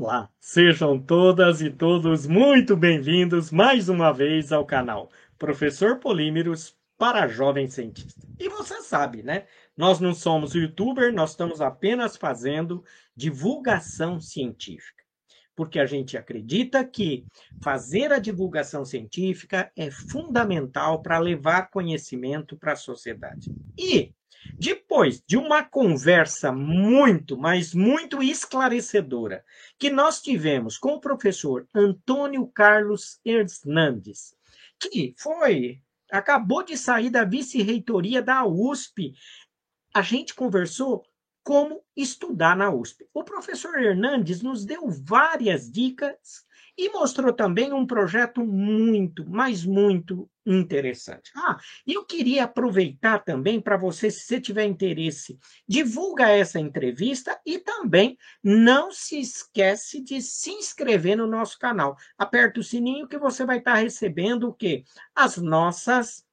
Olá, sejam todas e todos muito bem-vindos mais uma vez ao canal Professor Polímeros para Jovem Cientista. E você sabe, né? Nós não somos youtuber, nós estamos apenas fazendo divulgação científica. Porque a gente acredita que fazer a divulgação científica é fundamental para levar conhecimento para a sociedade. E depois de uma conversa muito, mas muito esclarecedora que nós tivemos com o professor Antônio Carlos Hernandes, que foi, acabou de sair da vice-reitoria da USP, a gente conversou como estudar na USP. O professor Hernandes nos deu várias dicas e mostrou também um projeto muito, mas muito interessante. Ah, eu queria aproveitar também para você, se você tiver interesse, divulga essa entrevista e também não se esquece de se inscrever no nosso canal. Aperta o sininho que você vai estar recebendo o quê? As nossas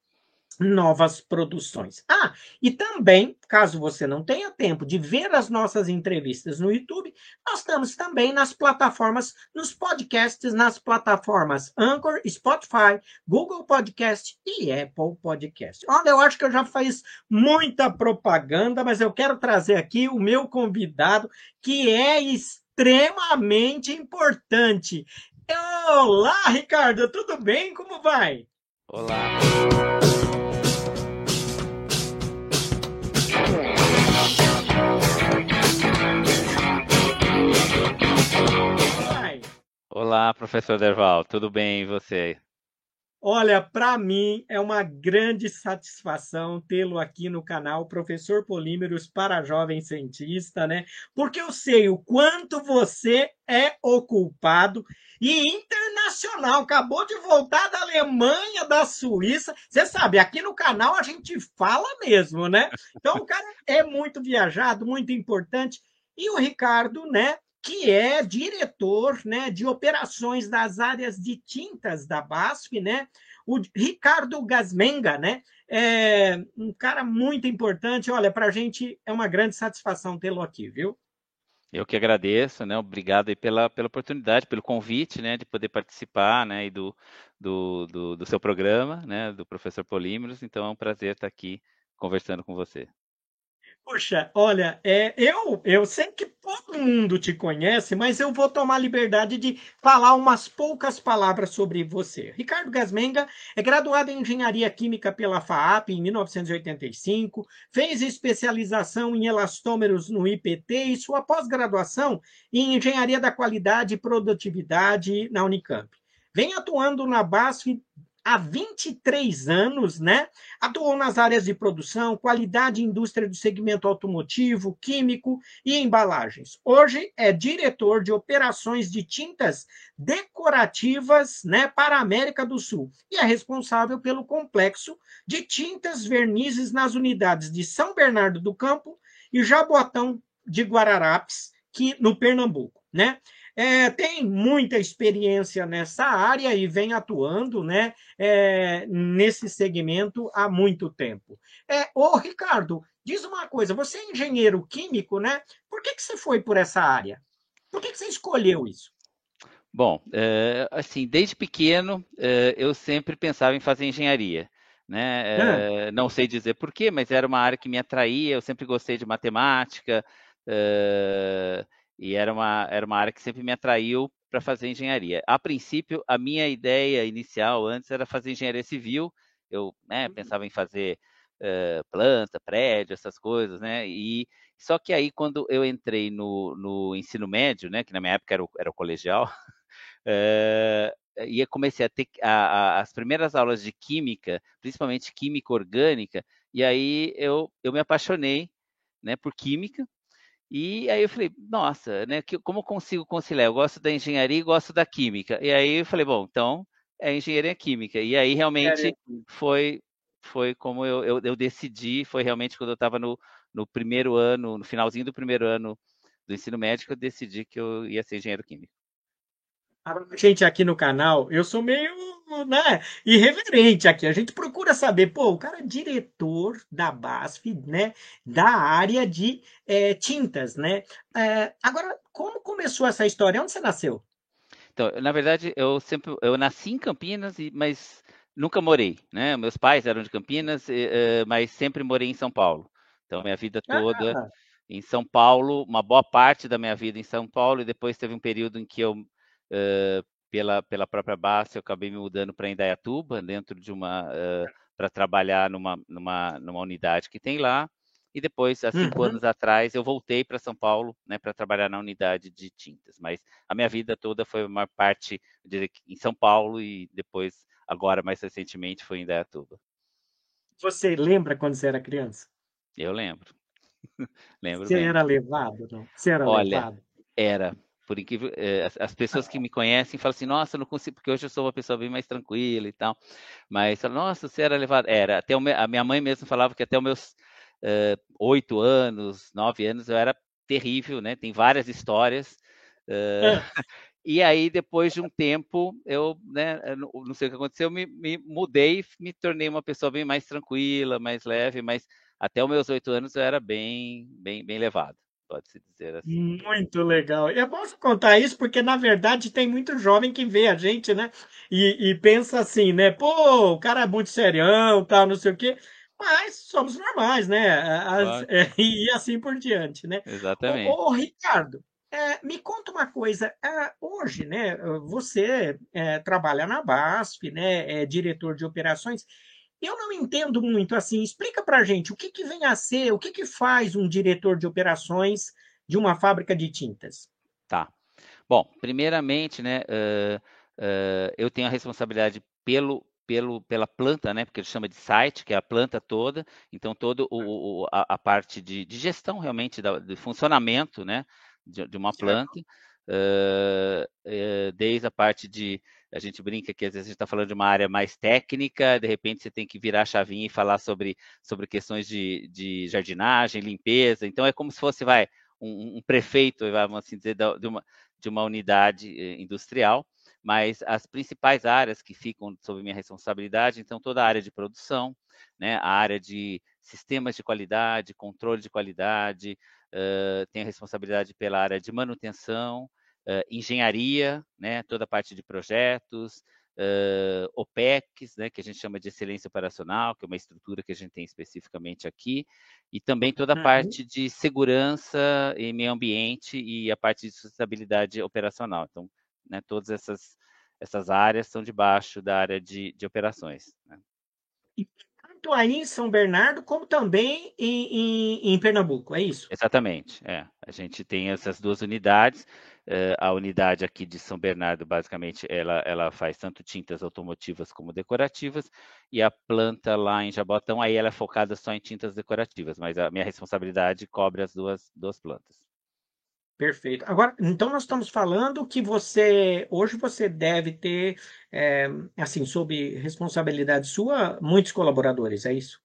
novas produções. Ah, e também, caso você não tenha tempo de ver as nossas entrevistas no YouTube, nós estamos também nas plataformas, nos podcasts, nas plataformas Anchor, Spotify, Google Podcast e Apple Podcast. Olha, eu acho que eu já fiz muita propaganda, mas eu quero trazer aqui o meu convidado, que é extremamente importante. Olá, Ricardo, tudo bem? Como vai? Olá. Olá, professor Derval, tudo bem e você? Olha, para mim é uma grande satisfação tê-lo aqui no canal Professor Polímeros para Jovem Cientista, né? Porque eu sei o quanto você é ocupado e internacional. Acabou de voltar da Alemanha, da Suíça. Você sabe, aqui no canal a gente fala mesmo, né? Então o cara é muito viajado, muito importante. E o Ricardo, né? Que é diretor né, de operações das áreas de tintas da BASF, né? O Ricardo Gasmenga, né? É um cara muito importante. Olha, para a gente é uma grande satisfação tê-lo aqui, viu? Eu que agradeço, né? Obrigado pela, pela oportunidade, pelo convite, né? De poder participar, né? E do, do, do, do seu programa, né? Do professor Polímeros. Então é um prazer estar aqui conversando com você. Puxa, olha, é, eu, eu sei que todo mundo te conhece, mas eu vou tomar liberdade de falar umas poucas palavras sobre você. Ricardo Gasmenga é graduado em Engenharia Química pela FAAP em 1985, fez especialização em elastômeros no IPT e sua pós-graduação em Engenharia da Qualidade e Produtividade na Unicamp. Vem atuando na BASF há 23 anos, né? Atuou nas áreas de produção, qualidade e indústria do segmento automotivo, químico e embalagens. Hoje é diretor de operações de tintas decorativas, né, para a América do Sul e é responsável pelo complexo de tintas vernizes nas unidades de São Bernardo do Campo e Jaboatão de Guararapes, que no Pernambuco, né? É, tem muita experiência nessa área e vem atuando né, é, nesse segmento há muito tempo. É, ô, Ricardo, diz uma coisa: você é engenheiro químico, né? Por que, que você foi por essa área? Por que, que você escolheu isso? Bom, é, assim, desde pequeno é, eu sempre pensava em fazer engenharia. Né? É, não sei dizer porquê, mas era uma área que me atraía, eu sempre gostei de matemática, é, e era uma, era uma área que sempre me atraiu para fazer engenharia. A princípio, a minha ideia inicial antes era fazer engenharia civil, eu né, uhum. pensava em fazer uh, planta, prédio, essas coisas, né? E só que aí quando eu entrei no, no ensino médio, né, que na minha época era o, era o colegial, uh, e comecei a ter a, a, as primeiras aulas de química, principalmente química orgânica, e aí eu, eu me apaixonei né, por química, e aí eu falei, nossa, né, que, como consigo conciliar? Eu gosto da engenharia e gosto da química. E aí eu falei, bom, então é engenharia química. E aí realmente foi foi como eu, eu, eu, decidi, foi realmente quando eu estava no, no primeiro ano, no finalzinho do primeiro ano do ensino médio, eu decidi que eu ia ser engenheiro químico. Gente aqui no canal, eu sou meio, né, irreverente aqui. A gente procura saber, pô, o cara é diretor da BASF, né, da área de é, tintas, né? É, agora, como começou essa história? Onde você nasceu? Então, na verdade, eu sempre, eu nasci em Campinas, mas nunca morei, né? Meus pais eram de Campinas, mas sempre morei em São Paulo. Então, minha vida toda ah. em São Paulo, uma boa parte da minha vida em São Paulo, e depois teve um período em que eu uh, pela, pela própria base, eu acabei me mudando para Indaiatuba, dentro de uma. Uh, para trabalhar numa, numa, numa unidade que tem lá. E depois, há cinco uhum. anos atrás, eu voltei para São Paulo né, para trabalhar na unidade de tintas. Mas a minha vida toda foi uma parte em São Paulo e depois, agora mais recentemente, foi em Indaiatuba. Você lembra quando você era criança? Eu lembro. lembro você bem. era levado? Não? Você era Olha, levado? Era por incrível, é, as, as, pessoas que me conhecem falam assim, nossa, não consigo, porque hoje eu sou uma pessoa bem mais tranquila e tal, mas nossa, você era levado, era, até a minha mãe mesmo falava que até os meus eh, oito uh, anos, nove anos, eu era terrível, né, tem várias histórias, uh, e aí depois de um tempo, eu, né, não sei o que aconteceu, me, me mudei, me tornei uma pessoa bem mais tranquila, mais leve, mas até os meus oito anos eu era bem, bem, bem levado pode-se dizer assim. Muito legal. Eu posso contar isso porque, na verdade, tem muito jovem que vê a gente, né? E, e pensa assim, né? Pô, o cara é muito serião, tal, não sei o quê. Mas somos normais, né? As, é, e assim por diante, né? Exatamente. Ô, ô Ricardo, é, me conta uma coisa. É, hoje, né? Você é, trabalha na BASF, né? É diretor de operações. Eu não entendo muito assim. Explica para gente o que, que vem a ser, o que, que faz um diretor de operações de uma fábrica de tintas. Tá. Bom, primeiramente, né, uh, uh, eu tenho a responsabilidade pelo, pelo, pela planta, né, porque ele chama de site, que é a planta toda, então toda a, a, parte de, de, gestão realmente, da, de funcionamento, né, de, de uma planta, uh, desde a parte de a gente brinca que às vezes a gente está falando de uma área mais técnica, de repente você tem que virar a chavinha e falar sobre, sobre questões de, de jardinagem, limpeza. Então é como se fosse, vai, um, um prefeito, vamos assim dizer, de uma, de uma unidade eh, industrial, mas as principais áreas que ficam sob minha responsabilidade, então toda a área de produção, né, a área de sistemas de qualidade, controle de qualidade, uh, tenho responsabilidade pela área de manutenção, engenharia, né, toda a parte de projetos, uh, OPEX, né, que a gente chama de excelência operacional, que é uma estrutura que a gente tem especificamente aqui, e também toda a uhum. parte de segurança e meio ambiente e a parte de sustentabilidade operacional. Então, né, todas essas, essas áreas são debaixo da área de, de operações. Né? tanto aí em São Bernardo, como também em, em, em Pernambuco, é isso? Exatamente, é. A gente tem essas duas unidades. Uh, a unidade aqui de São Bernardo, basicamente, ela, ela faz tanto tintas automotivas como decorativas, e a planta lá em Jabotão, aí ela é focada só em tintas decorativas, mas a minha responsabilidade cobre as duas, duas plantas. Perfeito. Agora, então nós estamos falando que você, hoje você deve ter, é, assim, sob responsabilidade sua, muitos colaboradores, é isso?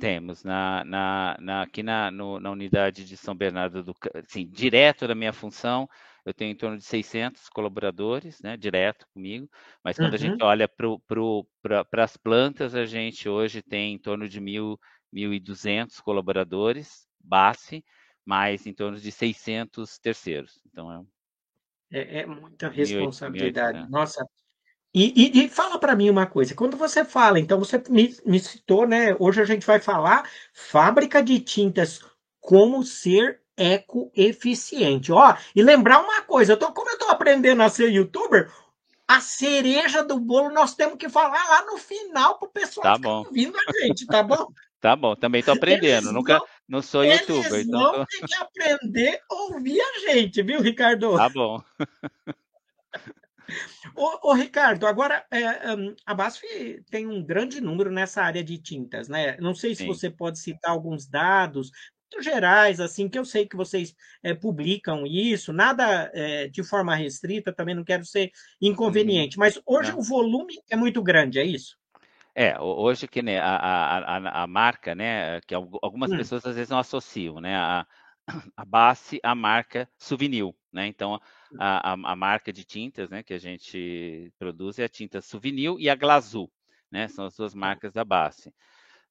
Temos, na, na, na aqui na, no, na unidade de São Bernardo do assim, direto da minha função, eu tenho em torno de 600 colaboradores, né, direto comigo, mas quando uhum. a gente olha para as plantas, a gente hoje tem em torno de 1.200 colaboradores, base, mais em torno de 600 terceiros. Então é, é, é muita responsabilidade. Nossa. E, e, e fala para mim uma coisa, quando você fala, então você me, me citou, né? Hoje a gente vai falar fábrica de tintas, como ser ecoeficiente. Ó, e lembrar uma coisa, eu tô, como eu estou aprendendo a ser youtuber, a cereja do bolo nós temos que falar lá no final para o pessoal tá bom. ouvindo a gente, tá bom? Tá bom, também estou aprendendo. Eles Nunca, não, não sou youtuber. Eles então tô... tem que aprender a ouvir a gente, viu, Ricardo? Tá bom. ô, ô, Ricardo, agora é, um, a BASF tem um grande número nessa área de tintas, né? Não sei se Sim. você pode citar alguns dados gerais, assim, que eu sei que vocês é, publicam isso, nada é, de forma restrita, também não quero ser inconveniente, mas hoje não. o volume é muito grande, é isso? É, hoje que né, a, a, a, marca, né, que algumas hum. pessoas às vezes não associam, né, a, a base, a marca Souvenir, né? Então, a, a, a, marca de tintas, né, que a gente produz é a tinta Souvenir e a Glazul, né? São as duas marcas da base.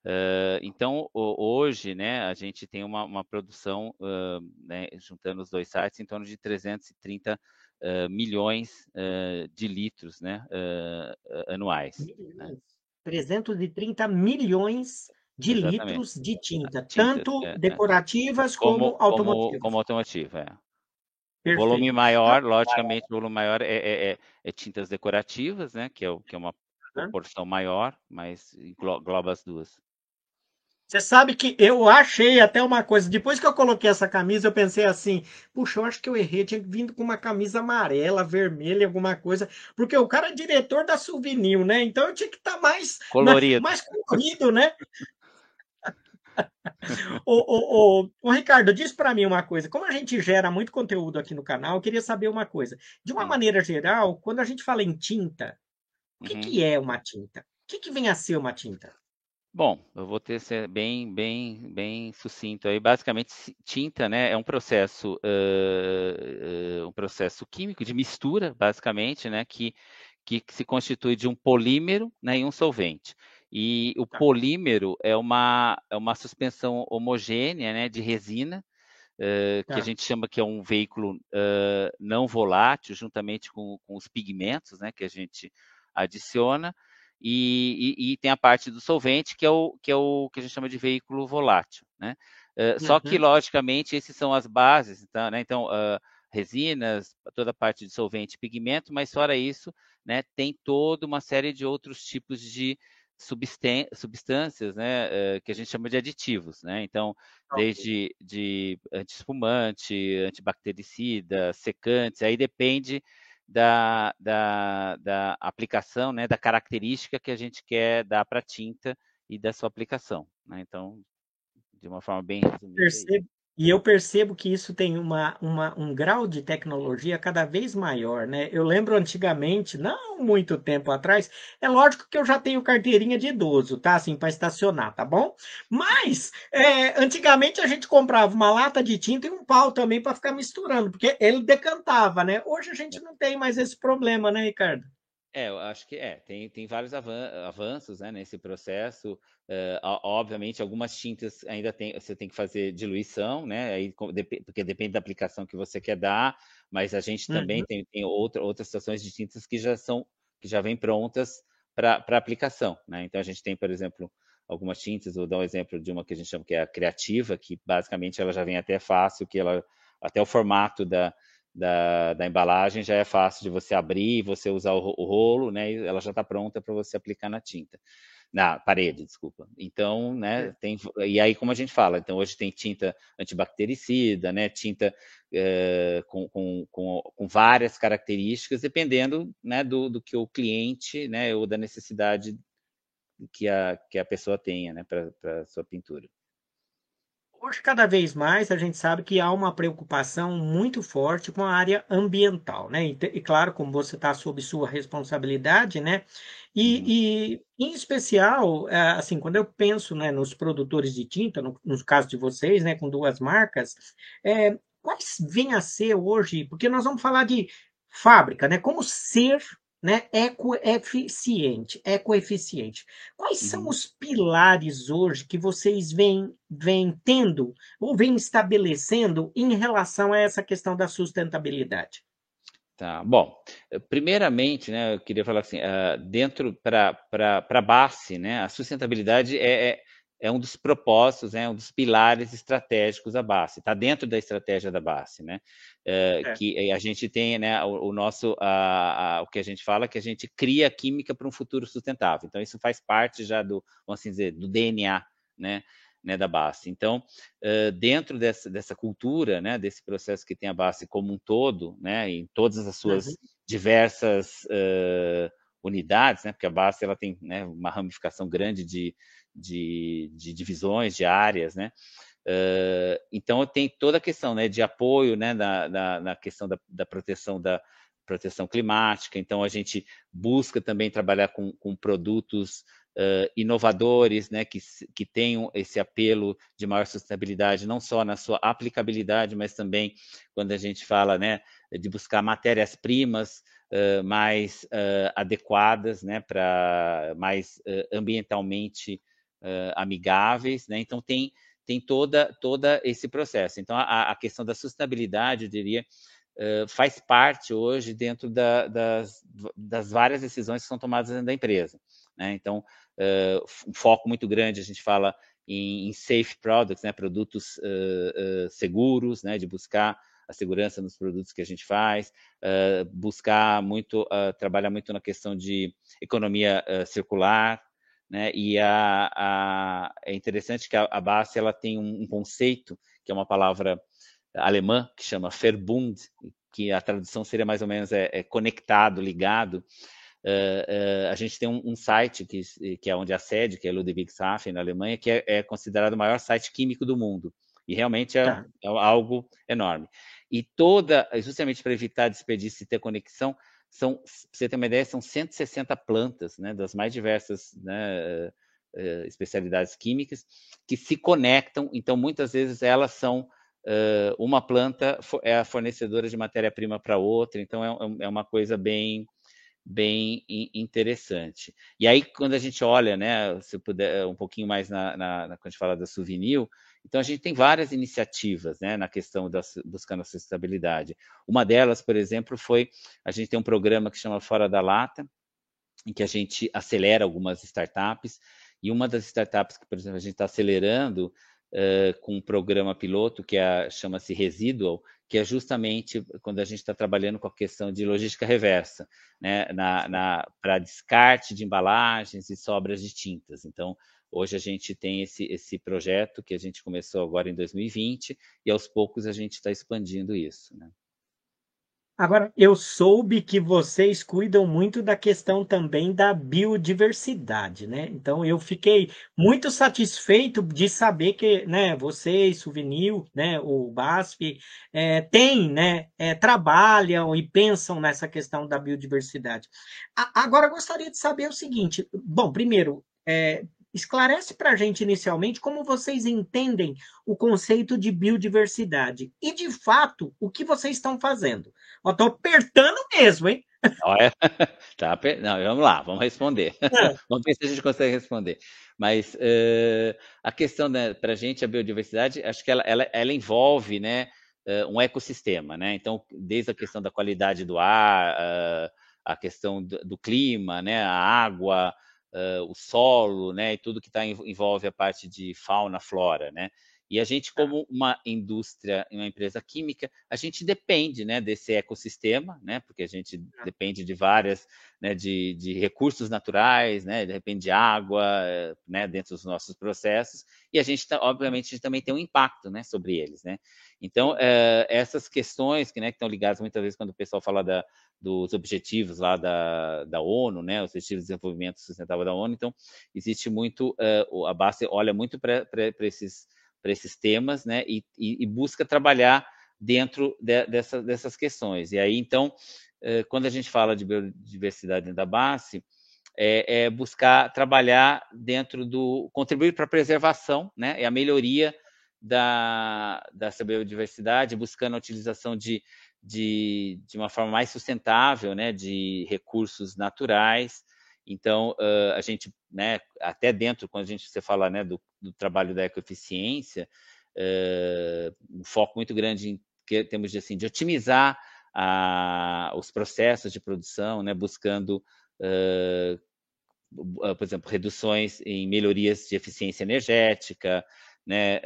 Uh, então, hoje, né, a gente tem uma, uma produção, uh, né, juntando os dois sites, em torno de 330 uh, milhões de litros né, anuais. Né? 330 milhões de Exatamente. litros de tinta, tanto é, é, decorativas como, como automotivas. Como, automotiva, é. O volume maior, logicamente, o volume maior é, é, é, é, tintas decorativas, né? Que é, que é uma proporção maior, mas engloba as duas. Você sabe que eu achei até uma coisa. Depois que eu coloquei essa camisa, eu pensei assim: puxa, eu acho que eu errei. tinha vindo com uma camisa amarela, vermelha, alguma coisa. Porque o cara é diretor da Souvenir, né? Então eu tinha que estar tá mais colorido, mais, mais colorido, né? ô, Ricardo, diz para mim uma coisa. Como a gente gera muito conteúdo aqui no canal, eu queria saber uma coisa. De uma hum. maneira geral, quando a gente fala em tinta, o que, uhum. que é uma tinta? O que, que vem a ser uma tinta? Bom, eu vou ter ser bem, bem, bem sucinto aí. Basicamente, tinta, né, é um processo, uh, uh, um processo químico de mistura, basicamente, né, que, que se constitui de um polímero, né, e um solvente. E o tá. polímero é uma, é uma suspensão homogênea, né, de resina, uh, que a tá. gente chama que é um veículo não volátil, juntamente com, com os pigmentos, né, que a gente adiciona e, e, e, tem a parte do solvente, que é o que, é o, que a gente chama de veículo volátil. Né? Uh, uhum. Só que, uhum. logicamente, esses são as bases, então, né? então uh, resinas, toda a parte de solvente e pigmento, mas fora isso, né, tem toda uma série de outros tipos de substâncias, né, uh, que a gente chama de aditivos, né? Então, desde de antiespumante, antibactericida, secantes, aí depende da, da, da aplicação, né, da característica que a gente quer dar para a tinta e da sua aplicação. Né? Então, de uma forma bem resumida. Percebo, e eu percebo que isso tem uma, uma, um grau de tecnologia cada vez maior, né? Eu lembro antigamente, não muito tempo atrás, é lógico que eu já tenho carteirinha de idoso, tá? Assim, para estacionar, tá bom? Mas, é, antigamente a gente comprava uma lata de tinta e um pau também para ficar misturando, porque ele decantava, né? Hoje a gente não tem mais esse problema, né, Ricardo? É, eu acho que é, tem, tem vários avanços né, nesse processo. Uh, obviamente, algumas tintas ainda tem, você tem que fazer diluição, né? Aí, porque depende da aplicação que você quer dar, mas a gente também uhum. tem, tem outra, outras situações de tintas que já são, que já vêm prontas para aplicação. Né? Então a gente tem, por exemplo, algumas tintas, vou dar um exemplo de uma que a gente chama que é a criativa, que basicamente ela já vem até fácil, que ela até o formato da, da, da, embalagem já é fácil de você abrir, você usar o, o rolo, né? E ela já está pronta para você aplicar na tinta, na parede, desculpa. Então, né? Tem e aí como a gente fala, então hoje tem tinta antibactericida, né? Tinta é, com, com, com, com, várias características, dependendo, né? Do, do que o cliente, né? Ou da necessidade que a que a pessoa tenha, né? Para sua pintura. Hoje, cada vez mais, a gente sabe que há uma preocupação muito forte com a área ambiental, né? E, e claro, como você está sob sua responsabilidade, né? E, uhum. e, em especial, é, assim, quando eu penso né, nos produtores de tinta, no, no caso de vocês, né, com duas marcas, é, quais vêm a ser hoje? Porque nós vamos falar de fábrica, né? Como ser né, ecoeficiente, ecoeficiente. Quais são uhum. os pilares hoje que vocês vêm, vêm tendo ou vêm estabelecendo em relação a essa questão da sustentabilidade? Tá, bom, primeiramente, né, eu queria falar assim, uh, dentro para a base, né, a sustentabilidade é, é é um dos propósitos, é um dos pilares estratégicos da base, está dentro da estratégia da base, né? É, é. Que a gente tem, né, o, o nosso, a, a, o que a gente fala, que a gente cria química para um futuro sustentável. Então isso faz parte já do, vamos assim dizer, do DNA, né? Né, da base. Então, uh, dentro dessa, dessa cultura, né, desse processo que tem a base como um todo, né, em todas as suas uhum. diversas uh, unidades, né, porque a base ela tem né, uma ramificação grande de, de, de divisões, de áreas, né? Uh, então tem toda a questão né, de apoio né, na, na, na questão da, da, proteção da proteção climática. Então a gente busca também trabalhar com, com produtos uh, inovadores, né, que, que tenham esse apelo de maior sustentabilidade, não só na sua aplicabilidade, mas também quando a gente fala né, de buscar matérias-primas uh, mais adequadas, né, para mais ambientalmente amigáveis. Né? Então, tem, tem toda, toda esse processo. Então, a, a questão da sustentabilidade, eu diria, faz parte hoje dentro da, das, das várias decisões que são tomadas dentro da empresa. Né? Então, uh, um foco muito grande, a gente fala em, em safe products, né? produtos uh, uh, seguros, né? de buscar a segurança nos produtos que a gente faz, buscar muito, trabalhar muito na questão de economia circular, né? E a, a, é interessante que a, a ela tem um, um, conceito que é uma palavra alemã que chama Verbund, que a tradução seria mais ou menos é, é conectado, ligado, Uh, uh, a gente tem um, um, site que, que é onde a sede, que é Ludwigshafen, na Alemanha, que é, é, considerado o maior site químico do mundo. E realmente é, tá. é algo enorme. E toda, justamente para evitar desperdício e ter conexão, são, você ter uma ideia, são 160 plantas, né, das mais diversas né, uh, especialidades químicas, que se conectam. Então, muitas vezes elas são uma planta é a fornecedora de matéria-prima para outra. Então, é, é uma coisa bem bem interessante. E aí, quando a gente olha, né, se puder, um pouquinho mais na, na, quando a gente fala da Souvenir, então a gente tem várias iniciativas, né, na questão da buscando a sustentabilidade. Uma delas, por exemplo, foi, a gente tem um programa que chama Fora da Lata, em que a gente acelera algumas startups, e uma das startups que, por exemplo, a gente está acelerando uh, com um programa piloto que é, chama-se Residual, que é justamente quando a gente está trabalhando com a questão de logística reversa, né, na, na para descarte de embalagens e sobras de tintas. Então, hoje a gente tem esse, esse projeto que a gente começou agora em 2020 e aos poucos a gente está expandindo isso. Né? Agora, eu soube que vocês cuidam muito da questão também da biodiversidade, né? Então, eu fiquei muito satisfeito de saber que, né, vocês, Souvenir, né, o BASF, é, tem, né, é, trabalham e pensam nessa questão da biodiversidade. A, agora, gostaria de saber o seguinte: bom, primeiro, é, Esclarece para a gente inicialmente como vocês entendem o conceito de biodiversidade e, de fato, o que vocês estão fazendo. Estou apertando mesmo, hein? Olha, tá, não, vamos lá, vamos responder. É. vamos ver se a gente consegue responder. Mas uh, a questão né, para a gente, a biodiversidade, acho que ela, ela, ela envolve né, uh, um ecossistema. Né? Então, desde a questão da qualidade do ar, uh, a questão do, do clima, né, a água, uh, o solo, né, e tudo que tá, envolve a parte de fauna, flora, né? E a gente, tá. como uma indústria, uma empresa química, a gente depende né, desse ecossistema, né, porque a gente tá. depende de várias, né, de, de recursos naturais, né, depende de água, né, dentro dos nossos processos, e a gente, tá, obviamente, a gente também tem um impacto né, sobre eles. Né? Então, é, essas questões que, né, que estão ligadas muitas vezes quando o pessoal fala da, dos objetivos lá da, da ONU, né, os Objetivos de Desenvolvimento Sustentável da ONU, então, existe muito, uh, a base olha muito para esses esses temas, né, e, e, e busca trabalhar dentro de, dessa, dessas questões. E aí, então, eh, quando a gente fala de biodiversidade dentro da base, é, é buscar trabalhar dentro do contribuir para a preservação, né, e a melhoria da dessa biodiversidade, buscando a utilização de, de, de uma forma mais sustentável, né, de recursos naturais, então, uh, a gente, né, até dentro, quando a gente você fala né, do, do trabalho da ecoeficiência, uh, um foco muito grande em que temos de, assim, de otimizar a, os processos de produção, né, buscando, uh, por exemplo, reduções em melhorias de eficiência energética, né,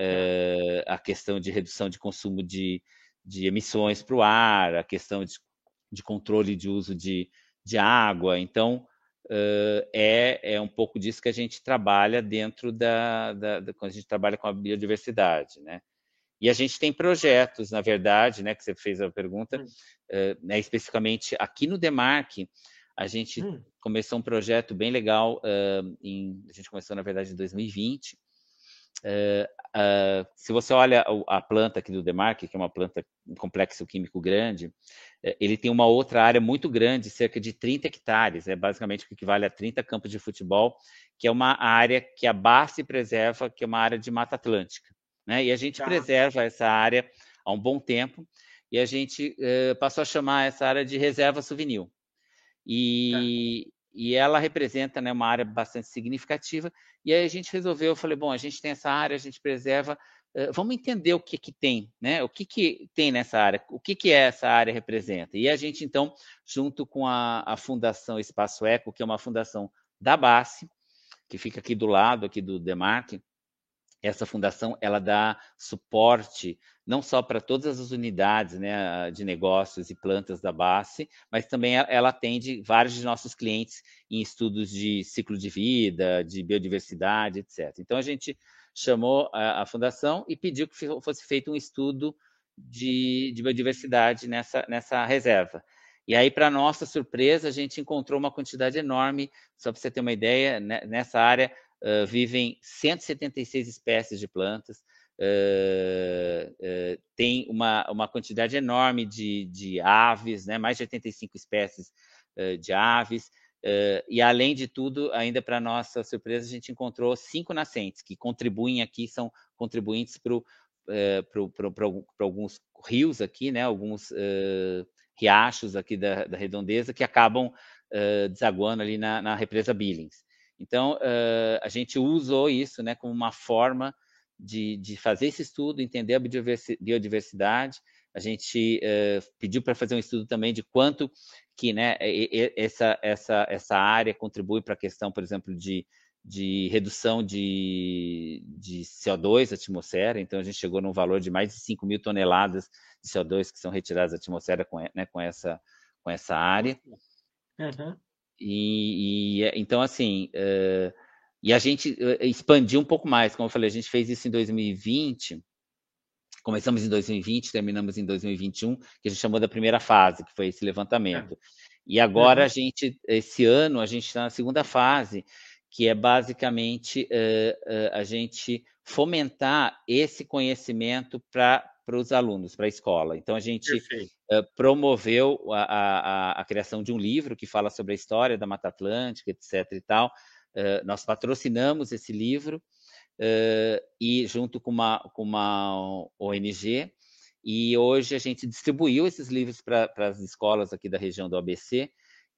a questão de redução de consumo de, de emissões para o ar, a questão de, de controle de uso de, de água. Então, uh, é, é um pouco disso que a gente trabalha dentro da, da, da, quando a gente trabalha com a biodiversidade, né? E a gente tem projetos, na verdade, né, que você fez a pergunta, hum. uh, né, especificamente aqui no Demarque, a gente hum. começou um projeto bem legal, uh, em, a gente começou, na verdade, em 2020, Uh, uh, se você olha a, planta aqui do Demarque, que é uma planta um complexo químico grande, uh, ele tem uma outra área muito grande, cerca de 30 hectares, é basicamente o que equivale a 30 campos de futebol, que é uma área que a base preserva, que é uma área de Mata Atlântica. Né? E a gente tá. preserva essa área há um bom tempo, e a gente passou a chamar essa área de reserva souvenir. E, tá e ela representa né, uma área bastante significativa. E aí a gente resolveu, eu falei, bom, a gente tem essa área, a gente preserva, uh, vamos entender o que que tem, né? O que que tem nessa área, o que que essa área representa. E a gente então, junto com a, a Fundação Espaço Eco, que é uma fundação da BASE, que fica aqui do lado aqui do Demarque, essa fundação ela dá suporte não só para todas as unidades né, de negócios e plantas da base, mas também ela atende vários de nossos clientes em estudos de ciclo de vida, de biodiversidade, etc. Então a gente chamou a, a fundação e pediu que fosse feito um estudo de, de biodiversidade nessa, nessa reserva. E aí, para nossa surpresa, a gente encontrou uma quantidade enorme, só para você ter uma ideia, né, nessa área uh, vivem 176 espécies de plantas, uh, uh, tem uma, uma quantidade enorme de, de aves, né? mais de 85 espécies de aves, e além de tudo, ainda para nossa surpresa, a gente encontrou cinco nascentes que contribuem aqui, são contribuintes para alguns rios aqui, né? alguns riachos aqui da, da redondeza que acabam desaguando ali na, na represa Billings. Então, uh, a gente usou isso né, como uma forma de, de fazer esse estudo, entender a biodiversidade. A gente uh, pediu para fazer um estudo também de quanto que né, essa, essa, essa área contribui para a questão, por exemplo, de, de redução de, de CO2 da atmosfera. Então, a gente chegou num valor de mais de 5 mil toneladas de CO2 que são retiradas da atmosfera com, né, com, essa, com essa área. Uhum. E, e então, assim, uh, e a gente uh, expandiu um pouco mais, como eu falei, a gente fez isso em 2020, começamos em 2020, terminamos em 2021, que a gente chamou da primeira fase, que foi esse levantamento. É. E agora uhum. a gente, esse ano, a gente está na segunda fase, que é basicamente uh, a gente fomentar esse conhecimento para os alunos, para a escola. Então, a gente uh, promoveu a, a, a, criação de um livro que fala sobre a história da Mata Atlântica, etc. e tal. Uh, nós patrocinamos esse livro uh, e junto com uma, com uma ONG, e hoje a gente distribuiu esses livros para as escolas aqui da região do ABC,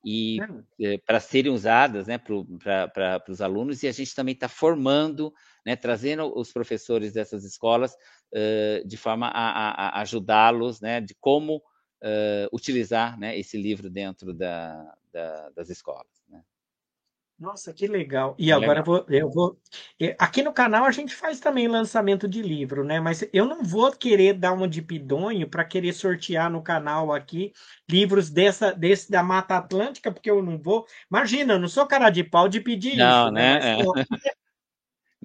e eh, para serem usadas né, para os alunos, e a gente também está formando, né, trazendo os professores dessas escolas uh, de forma a, a ajudá-los né, de como uh, utilizar né, esse livro dentro da, da, das escolas. Né? Nossa, que legal. E agora legal. Eu, vou, eu vou. Aqui no canal a gente faz também lançamento de livro, né? Mas eu não vou querer dar uma de pidonho para querer sortear no canal aqui livros dessa, desse da Mata Atlântica, porque eu não vou. Imagina, eu não sou cara de pau de pedir não, isso. Né? né? É.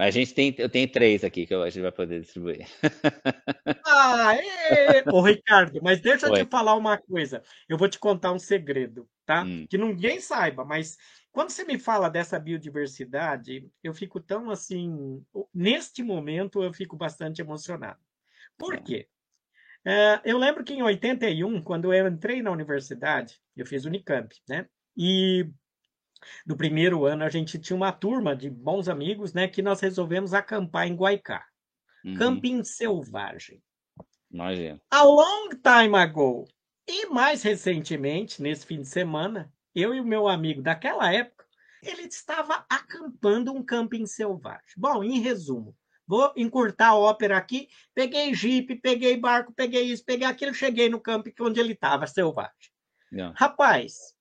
Mas a gente tem, eu tenho três aqui que a gente vai poder distribuir. Ah, é. Ô, Ricardo, mas deixa Oi. eu te falar uma coisa. Eu vou te contar um segredo, tá? Hum. Que ninguém saiba, mas quando você me fala dessa biodiversidade, eu fico tão assim. Neste momento, eu fico bastante emocionado. Por é. quê? É, eu lembro que em 81, quando eu entrei na universidade, eu fiz Unicamp, né? E no primeiro ano a gente tinha uma turma de bons amigos, né? Que nós resolvemos acampar em Guaicá. Uhum. Camping selvagem. Imagina. A long time ago. E mais recentemente, nesse fim de semana, eu e o meu amigo daquela época, ele estava acampando um camping selvagem. Bom, em resumo, vou encurtar a ópera aqui. Peguei jipe, peguei barco, peguei isso, peguei aquilo, cheguei no camping onde ele estava, selvagem. Yeah. Rapaz,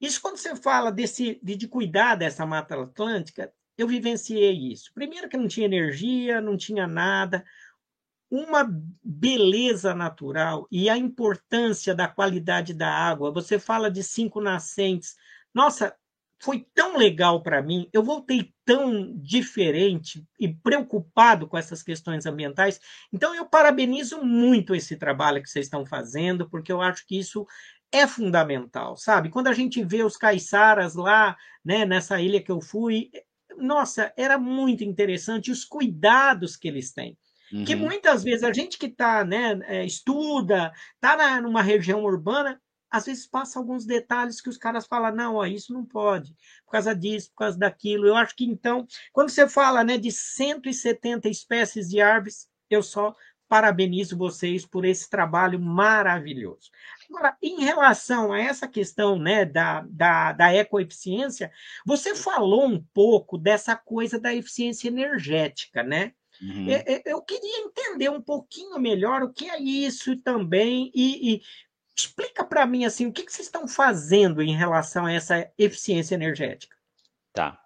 isso quando você fala desse, de, de cuidar dessa Mata Atlântica, eu vivenciei isso. Primeiro que não tinha energia, não tinha nada uma beleza natural e a importância da qualidade da água. Você fala de cinco nascentes. Nossa, foi tão legal para mim. Eu voltei tão diferente e preocupado com essas questões ambientais. Então, eu parabenizo muito esse trabalho que vocês estão fazendo, porque eu acho que isso é fundamental, sabe? Quando a gente vê os caiçaras lá, né, nessa ilha que eu fui, nossa, era muito interessante os cuidados que eles têm. Uhum. Que muitas vezes a gente que está, né, é, estuda, está numa região urbana, às vezes passa alguns detalhes que os caras falam, não, ó, isso não pode, por causa disso, por causa daquilo. Eu acho que então, quando você fala né, de 170 espécies de árvores, eu só parabenizo vocês por esse trabalho maravilhoso. Agora, em relação a essa questão né, da, da, da ecoeficiência, você falou um pouco dessa coisa da eficiência energética, né? Uhum. Eu queria entender um pouquinho melhor o que é isso também e, e explica para mim assim o que, que vocês estão fazendo em relação a essa eficiência energética. Tá.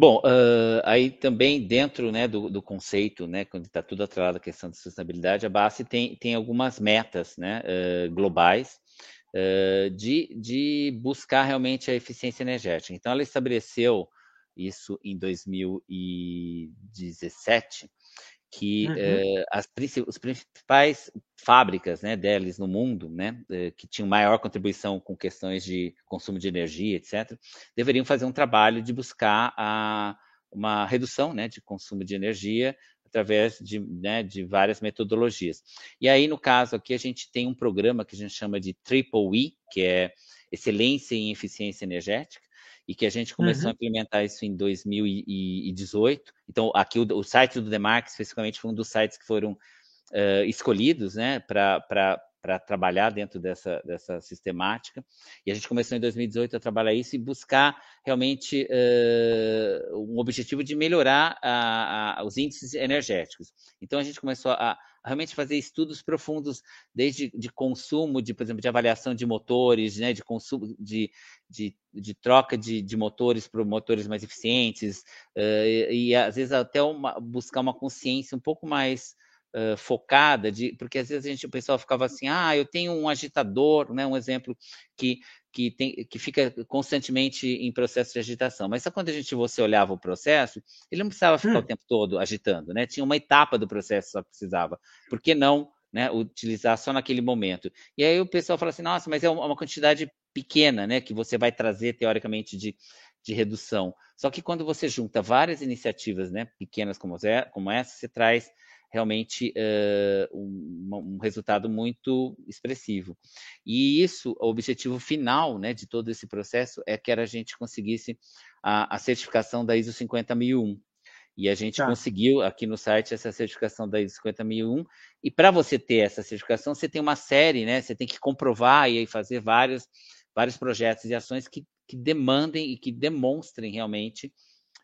Bom, uh, aí também dentro né, do, do conceito, né, quando está tudo atrelado à questão de sustentabilidade, a base tem, tem algumas metas né, uh, globais uh, de, de buscar realmente a eficiência energética. Então, ela estabeleceu isso em 2017, que uhum. eh, as, os principais fábricas né, deles no mundo, né, eh, que tinham maior contribuição com questões de consumo de energia, etc., deveriam fazer um trabalho de buscar a, uma redução né, de consumo de energia através de, né, de várias metodologias. E aí, no caso aqui, a gente tem um programa que a gente chama de Triple E, que é Excelência em Eficiência Energética, e que a gente começou uhum. a implementar isso em 2018. Então, aqui o, o site do Demarc, especificamente, foi um dos sites que foram uh, escolhidos né, para trabalhar dentro dessa, dessa sistemática. E a gente começou em 2018 a trabalhar isso e buscar realmente uh, um objetivo de melhorar a, a, os índices energéticos. Então, a gente começou a, realmente fazer estudos profundos, desde de consumo, de, por exemplo, de avaliação de motores, né, de consumo, de, de, de troca de, de motores para motores mais eficientes, uh, e, e, às vezes até uma, buscar uma consciência um pouco mais uh, focada, de, porque às vezes a gente, o pessoal ficava assim, ah, eu tenho um agitador, né, um exemplo que que, tem, que fica constantemente em processo de agitação. Mas só quando a gente você olhava o processo, ele não precisava ficar hum. o tempo todo agitando, né? Tinha uma etapa do processo só precisava. Por que não né, utilizar só naquele momento? E aí o pessoal fala assim, nossa, mas é uma quantidade pequena, né? Que você vai trazer teoricamente de, de redução. Só que quando você junta várias iniciativas, né, pequenas como, como essa, você traz realmente uh, um, um, resultado muito expressivo. E isso, o objetivo final né, de todo esse processo é que a gente conseguisse a, a certificação da ISO 50001. E a gente tá. conseguiu aqui no site essa certificação da ISO 50001. E para você ter essa certificação, você tem uma série, né? Você tem que comprovar e fazer vários, vários projetos e ações que, que demandem e que demonstrem realmente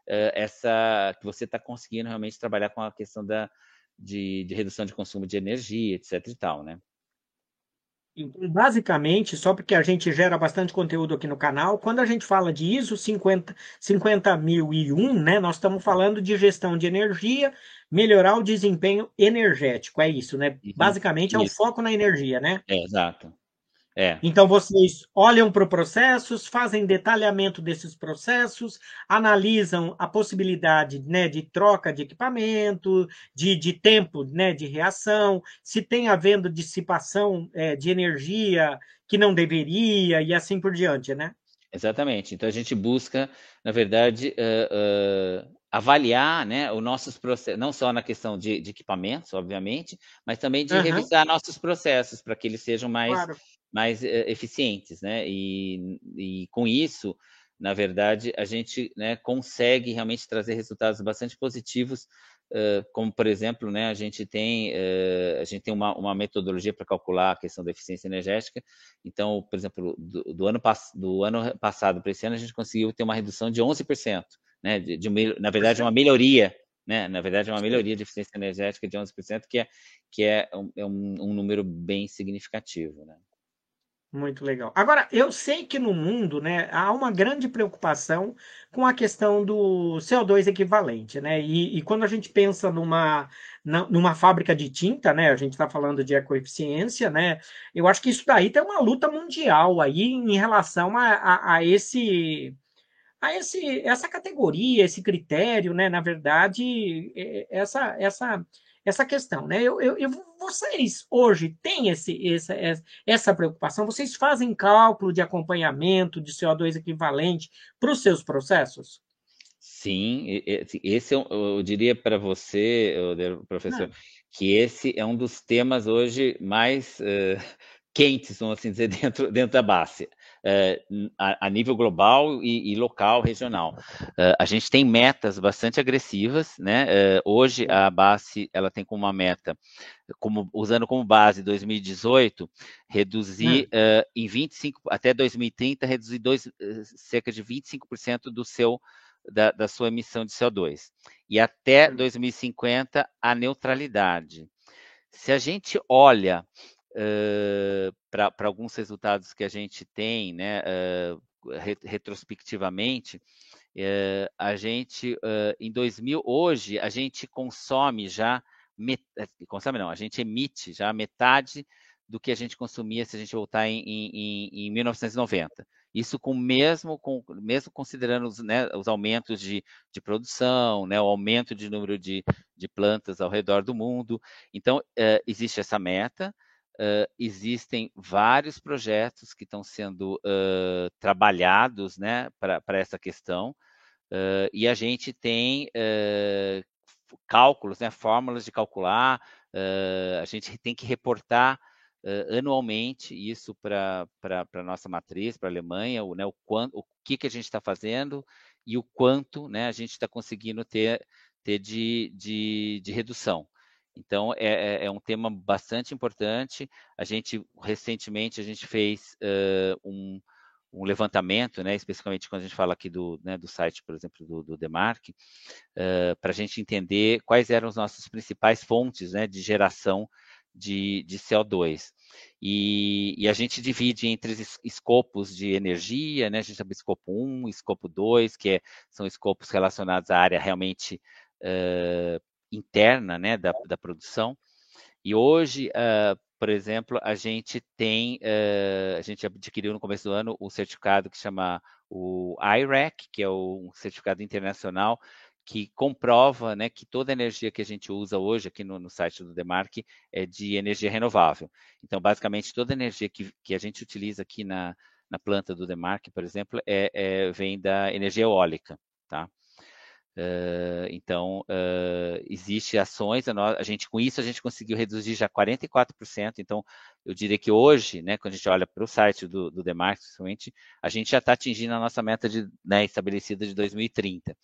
uh, essa que você está conseguindo realmente trabalhar com a questão da, de, de redução de consumo de energia, etc. e tal, né? Então, basicamente, só porque a gente gera bastante conteúdo aqui no canal, quando a gente fala de ISO 50, 50001, né, nós estamos falando de gestão de energia, melhorar o desempenho energético, é isso, né? Basicamente é o foco na energia, né? É, exato. É. Então vocês olham para os processos, fazem detalhamento desses processos, analisam a possibilidade né, de troca de equipamento, de, de tempo né, de reação, se tem havendo dissipação é, de energia que não deveria e assim por diante, né? Exatamente. Então a gente busca, na verdade, uh, uh, avaliar né, os nossos processos, não só na questão de, de equipamentos, obviamente, mas também de uhum. revisar nossos processos para que eles sejam mais claro mais uh, eficientes, né? E, e com isso, na verdade, a gente né, consegue realmente trazer resultados bastante positivos, uh, como por exemplo, né, a gente tem uh, a gente tem uma, uma metodologia para calcular a questão da eficiência energética. Então, por exemplo, do, do ano do ano passado para esse ano a gente conseguiu ter uma redução de 11%, né? De, de na verdade, uma melhoria né? Na verdade, é uma melhoria de eficiência energética de 11%, que é, que é, um, é um, um número bem significativo, né? Muito legal. Agora, eu sei que no mundo, né, há uma grande preocupação com a questão do CO2 equivalente, né? E, e quando a gente pensa numa, numa fábrica de tinta, né? A gente está falando de ecoeficiência, né? Eu acho que isso daí tem uma luta mundial aí em relação a, a, a esse a esse, essa categoria, esse critério, né? Na verdade, é, essa, essa essa questão, né? Eu, eu, eu, vocês hoje têm esse, essa, essa preocupação? Vocês fazem cálculo de acompanhamento de CO2 equivalente para os seus processos? Sim, assim, esse é, eu diria para você, professor, que esse é um dos temas hoje mais uh, quentes, vamos assim dizer, dentro, dentro da base uh, a, a, nível global e, e local, regional. Uh, a gente tem metas bastante agressivas, né? Uh, hoje a base ela tem como uma meta, como, usando como base 2018, reduzir hum. em 25 até 2030 reduzir dois, cerca de 25% do seu da, da, sua emissão de CO2 e até 2050 hum. a neutralidade. Se a gente olha uh, para alguns resultados que a gente tem, né, uh, retrospectivamente, uh, a gente, em 2000, hoje, a gente consome já, consome não, a gente emite já metade do que a gente consumia se a gente voltar em, em, em 1990. Isso com mesmo, com, mesmo considerando os, né, os aumentos de, de, produção, né, o aumento de número de, de plantas ao redor do mundo. Então, existe essa meta, Uh, existem vários projetos que estão sendo uh, trabalhados né, para essa questão, uh, e a gente tem cálculos, né, fórmulas de calcular, a gente tem que reportar anualmente isso para a nossa matriz, para a Alemanha, o, né, o, quanto, o que, que a gente está fazendo e o quanto né, a gente está conseguindo ter, ter de, de, de redução. Então, é, é, é, um tema bastante importante. A gente, recentemente, a gente fez uh, um, um, levantamento, né, especificamente quando a gente fala aqui do, né, do site, por exemplo, do, do Demark, uh, para a gente entender quais eram as nossas principais fontes né, de geração de, de CO2. E, e, a gente divide entre os escopos de energia, né? A gente chama escopo 1, escopo 2, que é, são escopos relacionados à área realmente uh, interna né, da, da produção. E hoje, uh, por exemplo, a gente tem, uh, a gente adquiriu no começo do ano o certificado que chama o IREC, que é o, um certificado internacional que comprova né, que toda a energia que a gente usa hoje aqui no, no, site do Demark é de energia renovável. Então, basicamente, toda a energia que, que a gente utiliza aqui na, na planta do Demark, por exemplo, é, é, vem da energia eólica. Tá? Uh, então, uh, existe ações, a, gente com isso a gente conseguiu reduzir já 44%. Então, eu diria que hoje, né, quando a gente olha para o site do, do Demarc, principalmente, a gente já está atingindo a nossa meta de, né, estabelecida de 2030.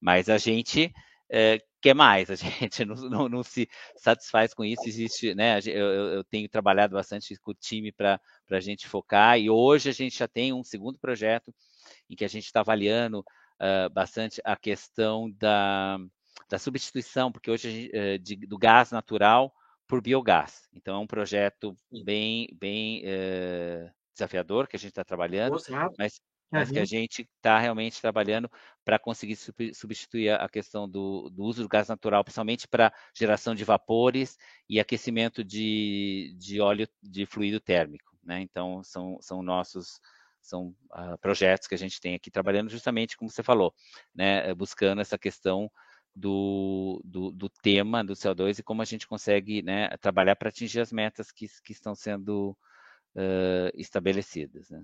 Mas a gente uh, quer mais, a gente não, não, não, se satisfaz com isso. Existe, né, eu, eu tenho trabalhado bastante com o time para a gente focar, e hoje a gente já tem um segundo projeto em que a gente está avaliando uh, bastante a questão da, da substituição, porque hoje uh, de, do gás natural por biogás. Então é um projeto bem, bem uh, desafiador que a gente está trabalhando, mas, mas que a gente está realmente trabalhando para conseguir substituir a questão do, do, uso do gás natural, principalmente para geração de vapores e aquecimento de, de óleo de fluido térmico. Né? Então são, são nossos são uh, projetos que a gente tem aqui trabalhando justamente, como você falou, né, buscando essa questão do, do, do tema do CO2 e como a gente consegue né, trabalhar para atingir as metas que, que estão sendo uh, estabelecidas. Né?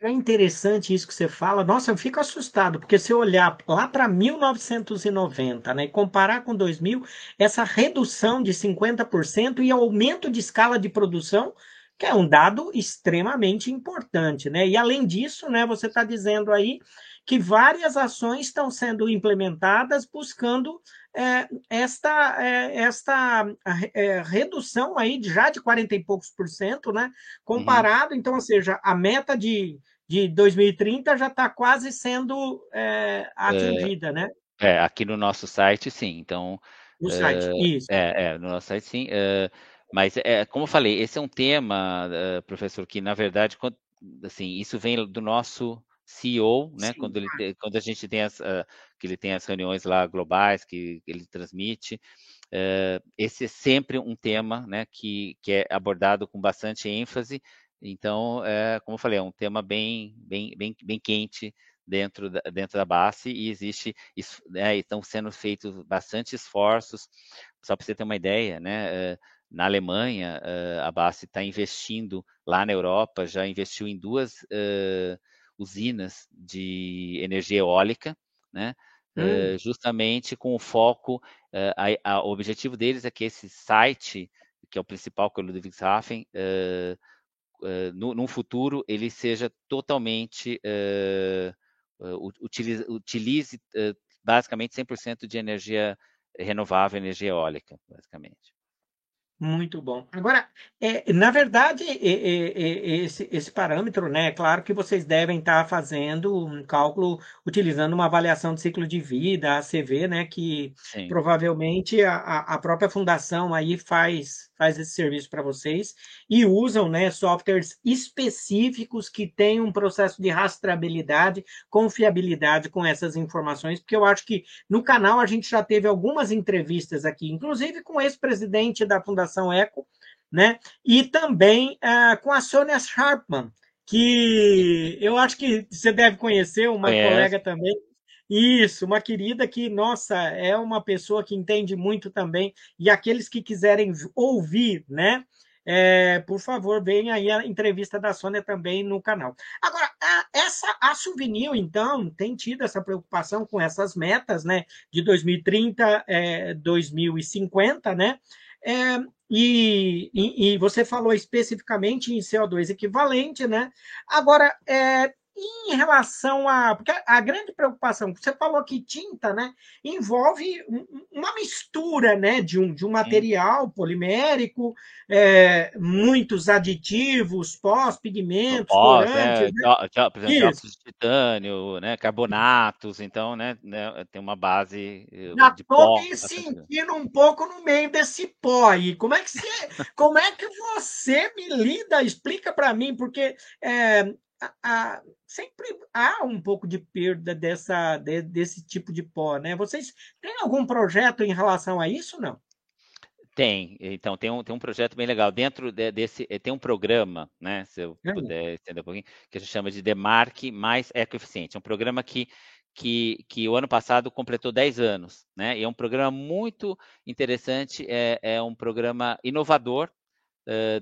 É interessante isso que você fala. Nossa, eu fico assustado, porque se eu olhar lá para 1990 né, e comparar com 2000, essa redução de 50% e aumento de escala de produção que é um dado extremamente importante, né? E além disso, né, você está dizendo aí que várias ações estão sendo implementadas buscando é, esta, é, esta é, redução aí já de 40 e poucos por cento, né? Comparado, uhum. então, ou seja, a meta de, de 2030 já está quase sendo é, atingida, né? É, aqui no nosso site, sim. Então. No site, uh, isso. É, é, no nosso site, sim. Uh, mas, é, como eu falei, esse é um tema, uh, professor, que na verdade, quando, assim, isso vem do nosso CEO, né? Quando, ele, quando a gente tem as, uh, que ele tem as reuniões lá globais que ele transmite, uh, esse é sempre um tema, né? Que, que é abordado com bastante ênfase. Então, é, como eu falei, é um tema bem, bem, bem, bem quente dentro da, dentro da base e existe, né, estão sendo feitos bastante esforços, só para você ter uma ideia, né? Na Alemanha, uh, a BASF está investindo lá na Europa, já investiu em duas uh, usinas de energia eólica, né? Hum. justamente com o foco, a, a, o objetivo deles é que esse site, que é o principal, que é o Ludwigshafen, uh, no, num futuro ele seja totalmente uh, utilize, utilize basicamente 100% de energia renovável, energia eólica, basicamente. Muito bom. Agora, é, na verdade, é, é, esse, esse parâmetro, né? É claro que vocês devem estar fazendo um cálculo utilizando uma avaliação de ciclo de vida, a CV, né? Que Sim. provavelmente a, a própria fundação aí faz, faz esse serviço para vocês e usam né, softwares específicos que têm um processo de rastreabilidade, confiabilidade com essas informações, porque eu acho que no canal a gente já teve algumas entrevistas aqui, inclusive com o ex-presidente da Fundação Fundação Eco, né? E também uh, com a Sônia Sharpman, que eu acho que você deve conhecer, uma colega também. Isso, uma querida que, nossa, é uma pessoa que entende muito também. E aqueles que quiserem ouvir, né? É, por favor, venha aí a entrevista da Sônia também no canal. Agora, a, essa, a Souvenir, então, tem tido essa preocupação com essas metas, né? De 2030, é, 2050, né? É, e, e, e, você falou especificamente em CO2 equivalente, né? Agora, é, em relação a. Porque a grande preocupação, você falou que tinta né, envolve uma mistura né, de, um, de um material Sim. polimérico, é, muitos aditivos, pós, pigmentos, pós, corantes. É, né? por exemplo, de titânio, né, carbonatos, então né, né, tem uma base. Eh, Já estou me sentindo um pouco no meio desse pó aí. Como é que você, como é que você me lida? Explica para mim, porque é, a, sempre há um pouco de perda dessa, de, desse tipo de pó, né? Vocês têm algum projeto em relação a isso, não? Tem, então tem um, tem um projeto bem legal. Dentro de, desse, eh, tem um programa, né? Se eu é. puder estender um pouquinho, que a gente chama de Demarque mais Ecoeficiente. É um programa que, que, que o ano passado completou 10 anos, né? E é um programa muito interessante, é, é um programa inovador,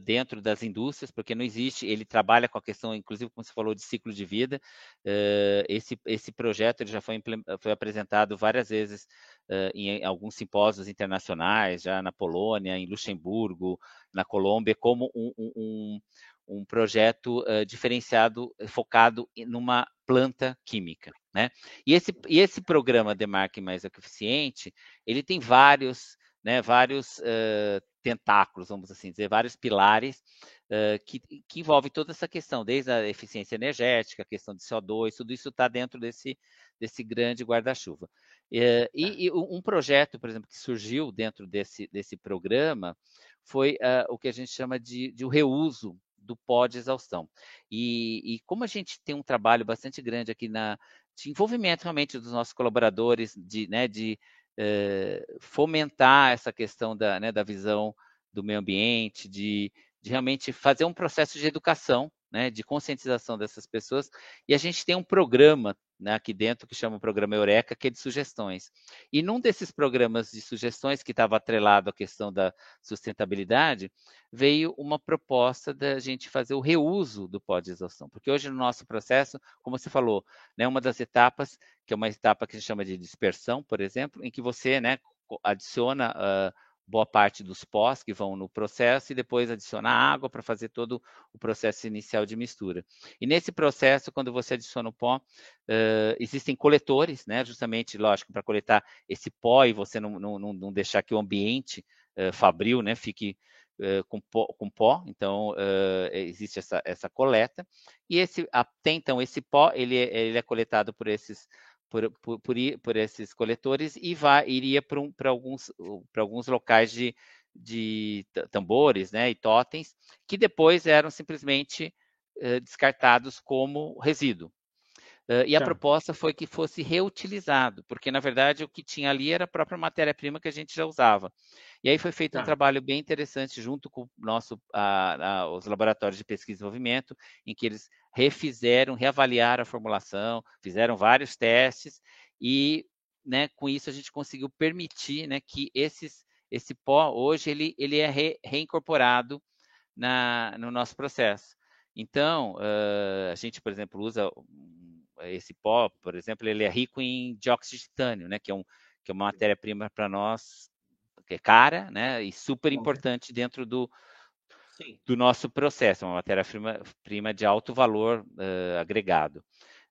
dentro das indústrias, porque não existe, ele trabalha com a questão, inclusive, como você falou, de ciclo de vida. Uh, esse, esse projeto ele já foi, foi apresentado várias vezes uh, em alguns simpósios internacionais, já na Polônia, em Luxemburgo, na Colômbia, como um, um, um projeto diferenciado, focado numa planta química. Né? E, esse, e esse programa Demarque Mais Eficiente, ele tem vários, né, vários uh, tentáculos, vamos assim dizer, vários pilares uh, que, que envolvem toda essa questão, desde a eficiência energética, a questão de CO2, tudo isso está dentro desse, desse grande guarda-chuva. Uh, e, e, um projeto, por exemplo, que surgiu dentro desse, desse programa foi uh, o que a gente chama de, de o reuso do pó de exaustão. E, e, como a gente tem um trabalho bastante grande aqui na, de envolvimento realmente dos nossos colaboradores, de, né, de eh, fomentar essa questão da, né, da visão do meio ambiente, de, de realmente fazer um processo de educação, né, de conscientização dessas pessoas. E a gente tem um programa né, aqui dentro que chama o programa Eureka, que é de sugestões. E num desses programas de sugestões que estava atrelado à questão da sustentabilidade, veio uma proposta da gente fazer o reuso do pó de exaustão, porque hoje no nosso processo, como você falou, né, uma das etapas, que é uma etapa que a gente chama de dispersão, por exemplo, em que você né, adiciona uh, boa parte dos pós que vão no processo e depois adicionar água para fazer todo o processo inicial de mistura. E nesse processo, quando você adiciona o pó, uh, existem coletores, né, justamente, lógico, para coletar esse pó e você não, não, não deixar que o ambiente uh, fabril né, fique uh, com, pó, com pó, então existe essa, essa coleta. E esse, até então, esse pó, ele, é, ele é coletado por esses por, por, por, esses coletores e vai, iria para alguns, alguns locais de, de tambores né, e totens, que depois eram simplesmente uh, descartados como resíduo. Uh, e a tá. proposta foi que fosse reutilizado, porque na verdade o que tinha ali era a própria matéria-prima que a gente já usava. E aí foi feito tá. um trabalho bem interessante junto com nosso, a, a, os laboratórios de pesquisa e desenvolvimento, em que eles refizeram, reavaliaram a formulação, fizeram vários testes e, né, com isso a gente conseguiu permitir, né, que esses, esse pó hoje ele, ele é re, reincorporado na, no nosso processo. Então, uh, a gente, por exemplo, usa esse pó, por exemplo, ele é rico em dióxido de titânio, né, que é, um, que é uma matéria-prima para nós que é cara, né, e super importante dentro do, do nosso processo, uma matéria-prima de alto valor uh, agregado.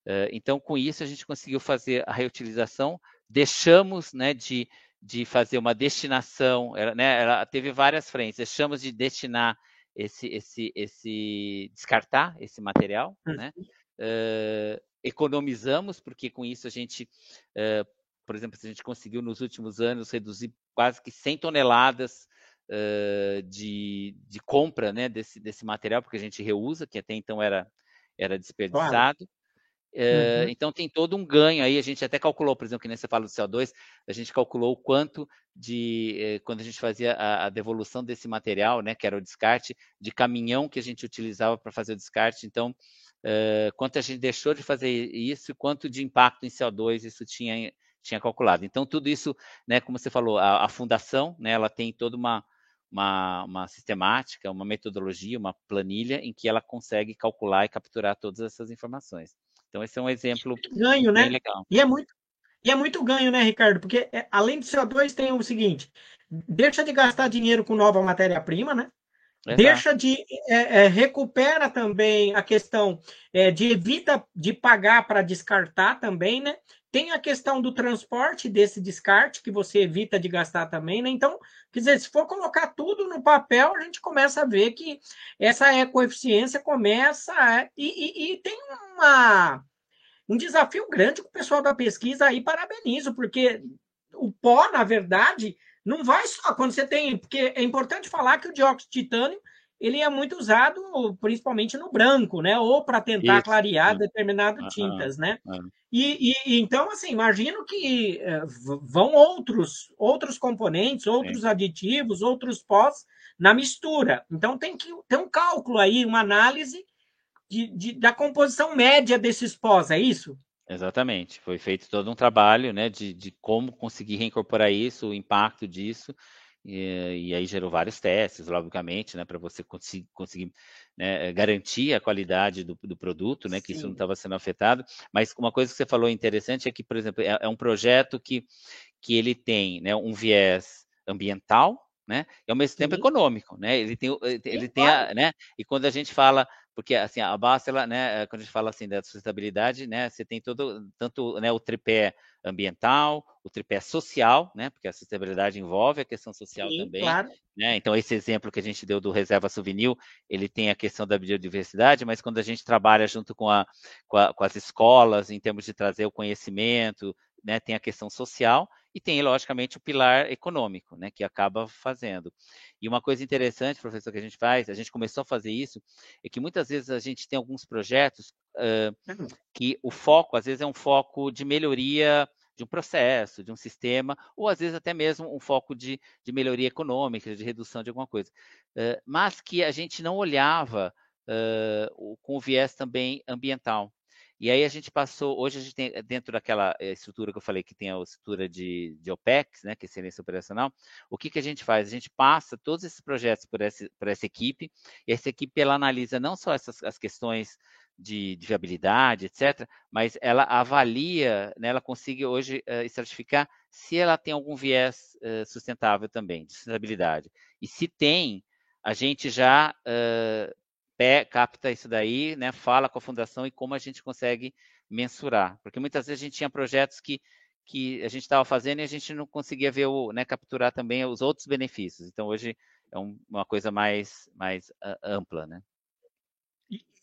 Uh, então, com isso, a gente conseguiu fazer a reutilização, deixamos né, de, de fazer uma destinação, ela, né, ela teve várias frentes, deixamos de destinar esse, esse, esse descartar esse material, uhum. né? Uh, economizamos, porque com isso a gente, uh, por exemplo, a gente conseguiu nos últimos anos reduzir quase que 100 toneladas uh, de, de compra né, desse, desse material, porque a gente reusa, que até então era, era desperdiçado. Claro. Uh, uhum. Então tem todo um ganho aí. A gente até calculou, por exemplo, que nem você fala do CO2, a gente calculou o quanto de eh, quando a gente fazia a, a, devolução desse material, né, que era o descarte, de caminhão que a gente utilizava para fazer o descarte. Então, uh, quanto a gente deixou de fazer isso e quanto de impacto em CO2 isso tinha, tinha calculado. Então, tudo isso, né, como você falou, a, a fundação, né, ela tem toda uma, uma, uma, sistemática, uma metodologia, uma planilha em que ela consegue calcular e capturar todas essas informações. Então, esse é um exemplo ganho, né? legal. E é muito e é muito ganho, né, Ricardo? Porque é, além do CO2 tem o seguinte: deixa de gastar dinheiro com nova matéria-prima, né? Exato. Deixa de é, é, recupera também a questão é, de evita de pagar para descartar também, né? Tem a questão do transporte desse descarte, que você evita de gastar também, né? Então, quer dizer, se for colocar tudo no papel, a gente começa a ver que essa ecoeficiência começa. A, e, e, e tem uma, um desafio grande com o pessoal da pesquisa aí, parabenizo, porque o pó, na verdade, não vai só quando você tem. Porque é importante falar que o dióxido de titânio ele é muito usado principalmente no branco, né? Ou para tentar Isso. clarear determinadas tintas, né? E, e, então, assim, imagino que é, vão outros outros componentes, outros Sim. aditivos, outros pós na mistura. Então tem que ter um cálculo aí, uma análise de, de, da composição média desses pós, é isso? Exatamente. Foi feito todo um trabalho, né, de, de como conseguir reincorporar isso, o impacto disso. E, e, aí gerou vários testes, logicamente, né, para você conseguir, conseguir né, garantir a qualidade do, do produto, né, que isso não estava sendo afetado. Mas uma coisa que você falou interessante é que, por exemplo, é, é um projeto que, que ele tem né, um viés ambiental, né, e ao mesmo tempo Sim. econômico, né? Ele tem, ele tem a, né? E quando a gente fala porque assim a base ela, né, quando a gente fala assim da sustentabilidade, né, você tem todo tanto né, o tripé ambiental, o tripé social, né, porque a sustentabilidade envolve a questão social Sim, também, claro. né? Então esse exemplo que a gente deu do reserva souvenir, ele tem a questão da biodiversidade, mas quando a gente trabalha junto com, a, com, a, com as escolas em termos de trazer o conhecimento, né, tem a questão social e tem, logicamente, o pilar econômico, né, que acaba fazendo. E uma coisa interessante, professor, que a gente faz, a gente começou a fazer isso, é que muitas vezes a gente tem alguns projetos uh, que o foco, às vezes, é um foco de melhoria de um processo, de um sistema, ou às vezes até mesmo um foco de, de melhoria econômica, de redução de alguma coisa. Uh, mas que a gente não olhava uh, com o viés também ambiental. E aí a gente passou, hoje a gente tem, dentro daquela eh, estrutura que eu falei, que tem a estrutura de, de OPEX, né, que é excelência operacional, o que, que a gente faz? A gente passa todos esses projetos por essa, por essa equipe, e essa equipe ela analisa não só essas as questões de, de viabilidade, etc., mas ela avalia, né, ela consegue hoje uh, se ela tem algum viés uh, sustentável também, de sustentabilidade. E se tem, a gente já uh, pé, capta isso daí, né, fala com a fundação e como a gente consegue mensurar. Porque muitas vezes a gente tinha projetos que, que a gente estava fazendo e a gente não conseguia ver o, né, capturar também os outros benefícios. Então hoje é um, uma coisa mais, mais uh, ampla, né?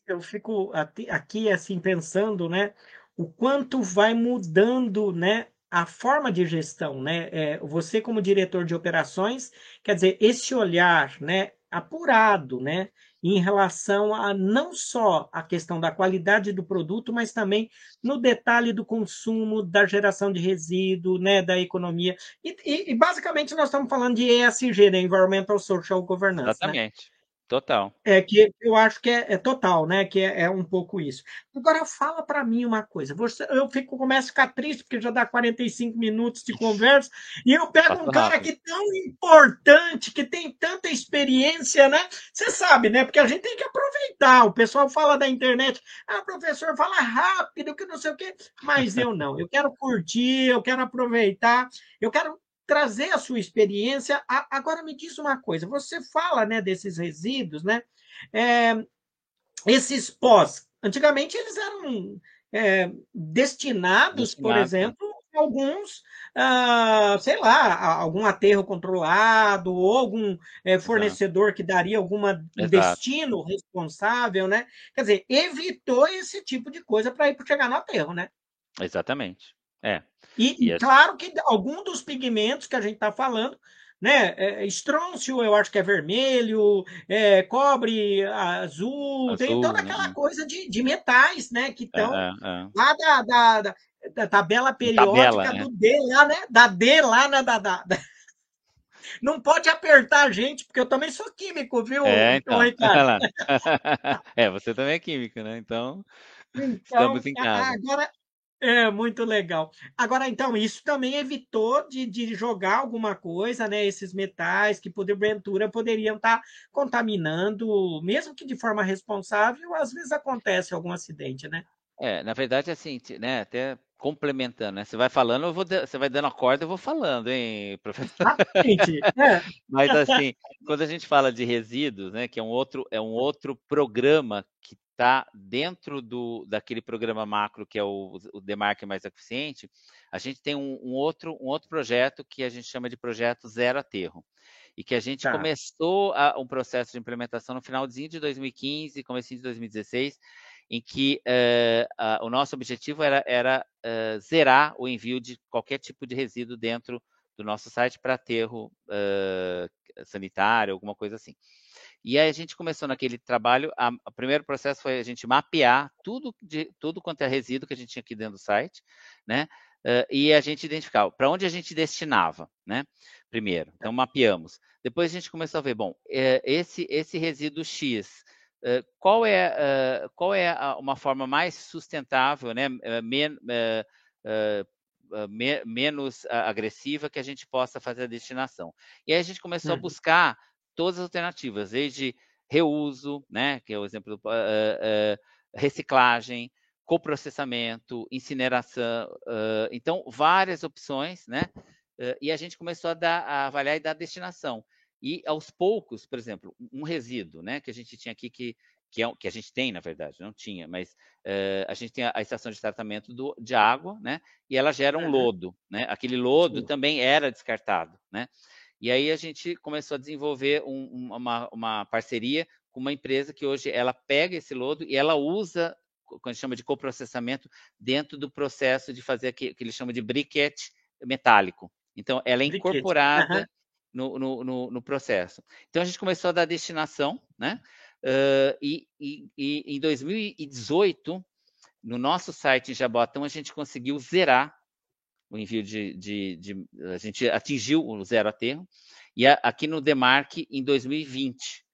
Eu fico aqui assim pensando, né, o quanto vai mudando, né, a forma de gestão, né? É, você como diretor de operações, quer dizer, esse olhar, né, apurado, né, em relação a não só a questão da qualidade do produto, mas também no detalhe do consumo, da geração de resíduo, né, da economia. E, e, e basicamente nós estamos falando de ESG, né, Environmental Social Governance. Né? Exatamente. Né? Total. É que eu acho que é, é total, né? Que é, é, um pouco isso. Agora fala para mim uma coisa. Você, eu fico começo a ficar triste porque já dá 45 minutos de conversa e eu pego um cara que é tão importante, que tem tanta experiência, né? Você sabe, né? Porque a gente tem que aproveitar. O pessoal fala da internet, ah, professor, fala rápido, que não sei o quê. Mas eu não. Eu quero curtir, eu quero aproveitar, eu quero trazer a sua experiência. Agora me diz uma coisa: você fala né, desses resíduos, né? É, esses pós, antigamente eles eram é, destinados, por exemplo, a alguns, ah, sei lá, algum aterro controlado ou algum é, fornecedor Exato. que daria algum destino responsável, né? Quer dizer, evitou esse tipo de coisa para ir para chegar no aterro, né? Exatamente. É. E, e claro que algum dos pigmentos que a gente está falando, né? É, estrôncio, eu acho que é vermelho, é, cobre, azul, azul, tem toda aquela né? coisa de, de metais, né? Que estão é, é, é. lá da, da, da, da, tabela periódica tabela, do né? D lá, né? Da D lá, né? Da, da, da... Não pode apertar a gente, porque eu também sou químico, viu? É, então. é, você também é químico, né? Então, então estamos em casa. Agora, é, muito legal. Agora, então, isso também evitou de, de jogar alguma coisa, né? Esses metais que, porventura, poderiam estar contaminando, mesmo que de forma responsável, às vezes acontece algum acidente, né? É, na verdade, assim, né, até complementando, né? Você vai falando, eu vou, você vai dando a corda, eu vou falando, hein, professor? É. Mas assim, quando a gente fala de resíduos, né, que é um outro, é um outro programa que está dentro do, daquele programa macro que é o, o Demarque Mais Eficiente, a gente tem um, um, outro, um outro projeto que a gente chama de projeto Zero Aterro. E que a gente tá. começou a, um processo de implementação no finalzinho de 2015, comecinho de 2016, em que uh, uh, o nosso objetivo era, era uh, zerar o envio de qualquer tipo de resíduo dentro do nosso site para aterro sanitário, alguma coisa assim. E aí a gente começou naquele trabalho, a, o primeiro processo foi a gente mapear tudo, de, tudo quanto é resíduo que a gente tinha aqui dentro do site, né? Uh, e a gente identificava para onde a gente destinava, né? Primeiro, então mapeamos. Depois a gente começou a ver, bom, é, esse, esse resíduo X, uh, qual é, uh, qual é a, uma forma mais sustentável, né? Men, me, menos agressiva que a gente possa fazer a destinação. E aí a gente começou a uhum. buscar todas as alternativas, desde reuso, né, que é o exemplo do uh, uh, reciclagem, coprocessamento, incineração, uh, então várias opções, né? e a gente começou a, dar, a avaliar e dar destinação. E aos poucos, por exemplo, um resíduo, né, que a gente tinha aqui que que, é, que a gente tem, na verdade, não tinha, mas a gente tem a, a, estação de tratamento do, de água, né? E ela gera um lodo, né? Aquele lodo também era descartado, né? E aí a gente começou a desenvolver um, uma, uma parceria com uma empresa que hoje ela pega esse lodo e ela usa, quando a gente chama de coprocessamento, dentro do processo de fazer o que, que eles chamam de briquete metálico. Então, ela é incorporada uhum. no, no, no, no, processo. Então, a gente começou a dar destinação, né? Uh, e, e, e, em 2018, no nosso site em Jabotão, a gente conseguiu zerar o envio de, de, de, a gente atingiu o zero aterro e a, aqui no Demarque em 2020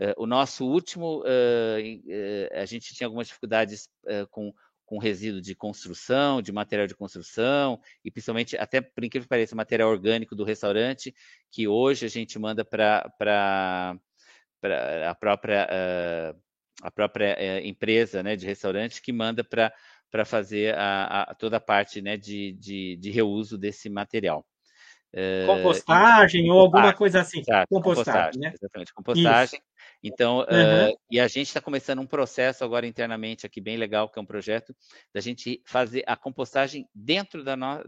uh, o nosso último uh, uh, a gente tinha algumas dificuldades com com resíduo de construção, de material de construção, e principalmente, até por incrível que pareça, material orgânico do restaurante, que hoje a gente manda para a própria, a própria empresa né, de restaurante, que manda para para fazer a, a, toda a parte né, de, de, de reuso desse material. Eh, compostagem ou alguma coisa assim. Exato, compostagem, compostagem né? Exatamente, compostagem. Isso. Então, uhum. uh, e a gente está começando um processo agora internamente aqui bem legal, que é um projeto da gente fazer a compostagem dentro da no,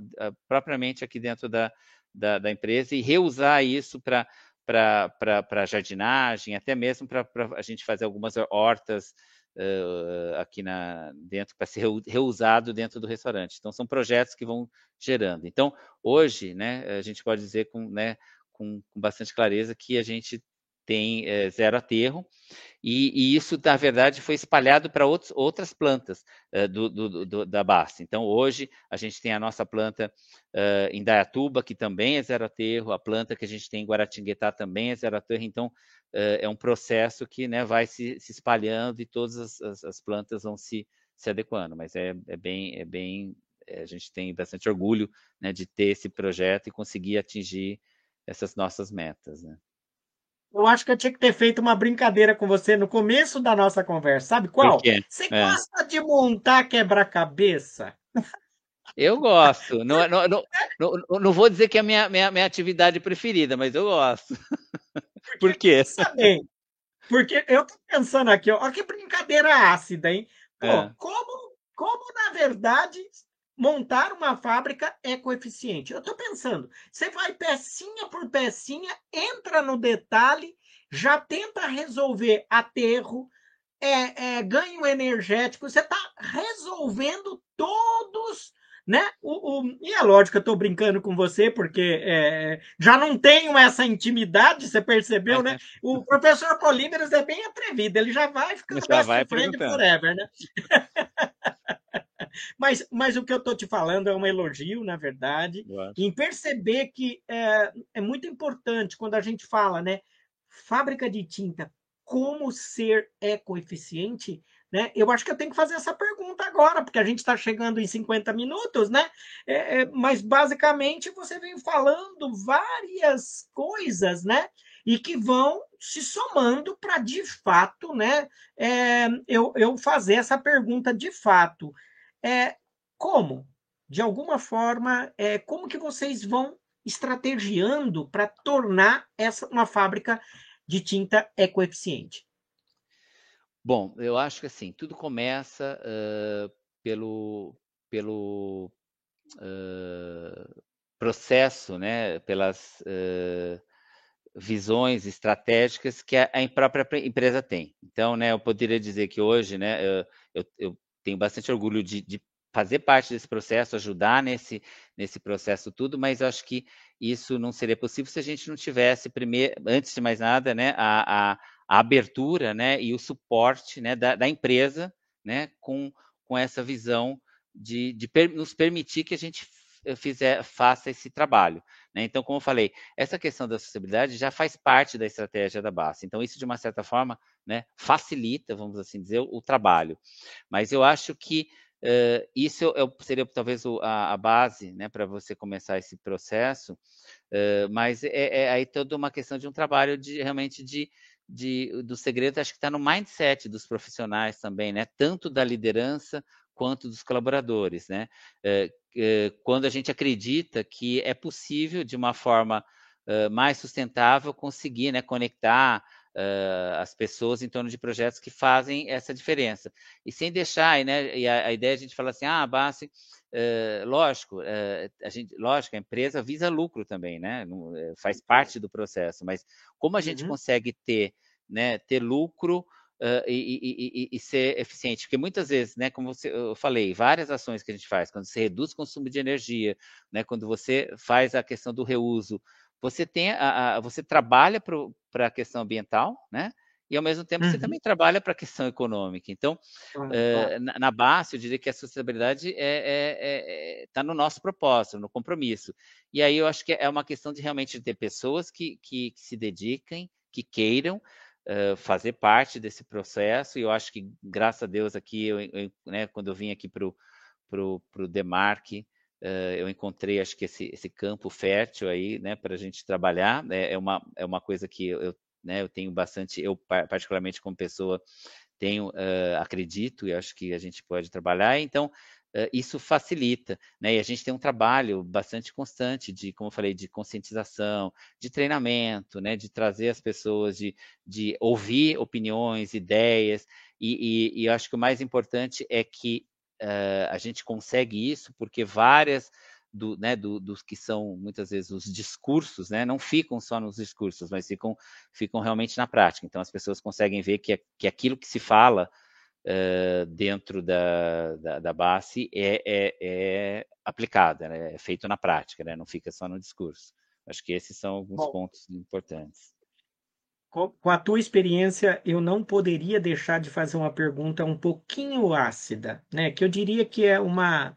propriamente aqui dentro da, da, da, empresa e reusar isso para para jardinagem, até mesmo para a gente fazer algumas hortas uh, aqui na, dentro para ser reusado dentro do restaurante. Então, são projetos que vão gerando. Então, hoje, né, a gente pode dizer com, né, com, com bastante clareza que a gente tem é, zero aterro, e, e, isso, na verdade, foi espalhado para outras plantas uh, do, do, do, da base. Então, hoje, a gente tem a nossa planta uh, em Dayatuba, que também é zero aterro, a planta que a gente tem em Guaratinguetá também é zero aterro. Então, uh, é um processo que né, vai se, se, espalhando e todas as, as, as, plantas vão se, se adequando. Mas é, é bem, é bem a gente tem bastante orgulho né, de ter esse projeto e conseguir atingir essas nossas metas. Né? Eu acho que eu tinha que ter feito uma brincadeira com você no começo da nossa conversa. Sabe qual? Você é. gosta de montar quebra-cabeça? Eu gosto. Não, não, não, não, não vou dizer que é a minha, minha, minha atividade preferida, mas eu gosto. Porque, Por quê? Também. Porque eu tô pensando aqui, ó, que brincadeira ácida, hein? Pô, é. como, como, na verdade, montar uma fábrica ecoeficiente. Eu estou pensando, você vai pecinha por pecinha, entra no detalhe, já tenta resolver aterro, é, é, ganho energético, você está resolvendo todos. Né? O, o, e é lógico que eu estou brincando com você, porque é, já não tenho essa intimidade, você percebeu, né? O professor Polímeros é bem atrevido, ele já vai ficando já vai friend forever, né? Mas, mas o que eu estou te falando é um elogio, na verdade, em perceber que é, é muito importante quando a gente fala, né? Fábrica de tinta, como ser ecoeficiente, né? Eu acho que eu tenho que fazer essa pergunta agora, porque a gente está chegando em 50 minutos, né? É, é, mas basicamente você vem falando várias coisas, né? E que vão se somando para de fato, né? É, eu, eu fazer essa pergunta de fato. É, como? De alguma forma, é, como que vocês vão estrategiando para tornar essa uma fábrica de tinta ecoeficiente? Bom, eu acho que assim, tudo começa uh, pelo, pelo uh, processo, né, pelas uh, visões estratégicas que a, a, própria empresa tem. Então, né, eu poderia dizer que hoje, né, eu, eu tenho bastante orgulho de, de fazer parte desse processo, ajudar nesse, nesse processo tudo, mas acho que isso não seria possível se a gente não tivesse, primeiro, antes de mais nada, né, a, a, a abertura né, e o suporte né, da, da, empresa né, com, com essa visão de, de per, nos permitir que a gente fizer, faça esse trabalho. Né? Então, como eu falei, essa questão da sustentabilidade já faz parte da estratégia da base. Então, isso, de uma certa forma, né, facilita, vamos assim dizer, o, o trabalho. Mas eu acho que uh, isso seria talvez a, a base né, para você começar esse processo, uh, mas é, é, aí toda uma questão de um trabalho de realmente de, de, do segredo, acho que está no mindset dos profissionais também, né? Tanto da liderança quanto dos colaboradores, né? É, é, quando a gente acredita que é possível, de uma forma mais sustentável, conseguir né, conectar as pessoas em torno de projetos que fazem essa diferença. E sem deixar, né, e a, a ideia é a gente falar assim, ah, base, lógico, a gente, lógico, a empresa visa lucro também, né? faz parte do processo, mas como a gente uhum. consegue ter, né, ter lucro uh, e, e, e, ser eficiente. Porque muitas vezes, né, como você, eu falei, várias ações que a gente faz, quando você reduz o consumo de energia, né, quando você faz a questão do reuso, você tem a, a você trabalha para a questão ambiental, né? E ao mesmo tempo uhum. você também trabalha para a questão econômica. Então, uhum. uh, na, na, base, eu diria que a sustentabilidade está é, é, é, tá no nosso propósito, no compromisso. E aí eu acho que é uma questão de realmente ter pessoas que, que, que se dediquem, que queiram, uh, fazer parte desse processo. E eu acho que, graças a Deus, aqui, eu, eu, né, quando eu vim aqui para o Demarque, uh, eu encontrei, acho que, esse, esse campo fértil aí, né, para a gente trabalhar. É, é, uma, é uma coisa que eu, né, eu tenho bastante, eu particularmente como pessoa, tenho, uh, acredito e acho que a gente pode trabalhar. Então, isso facilita, né? E a gente tem um trabalho bastante constante de, como eu falei, de conscientização, de treinamento, né? De trazer as pessoas, de, de ouvir opiniões, ideias, e, e, e eu acho que o mais importante é que uh, a gente consegue isso porque várias do, né, do, dos que são muitas vezes os discursos, né, não ficam só nos discursos, mas ficam, ficam realmente na prática. Então as pessoas conseguem ver que, que aquilo que se fala uh, dentro da, da, da base é, é, é aplicada, né? é feito na prática, né? não fica só no discurso. Acho que esses são alguns Bom, pontos importantes. com a tua experiência, eu não poderia deixar de fazer uma pergunta um pouquinho ácida, né? Que eu diria que é uma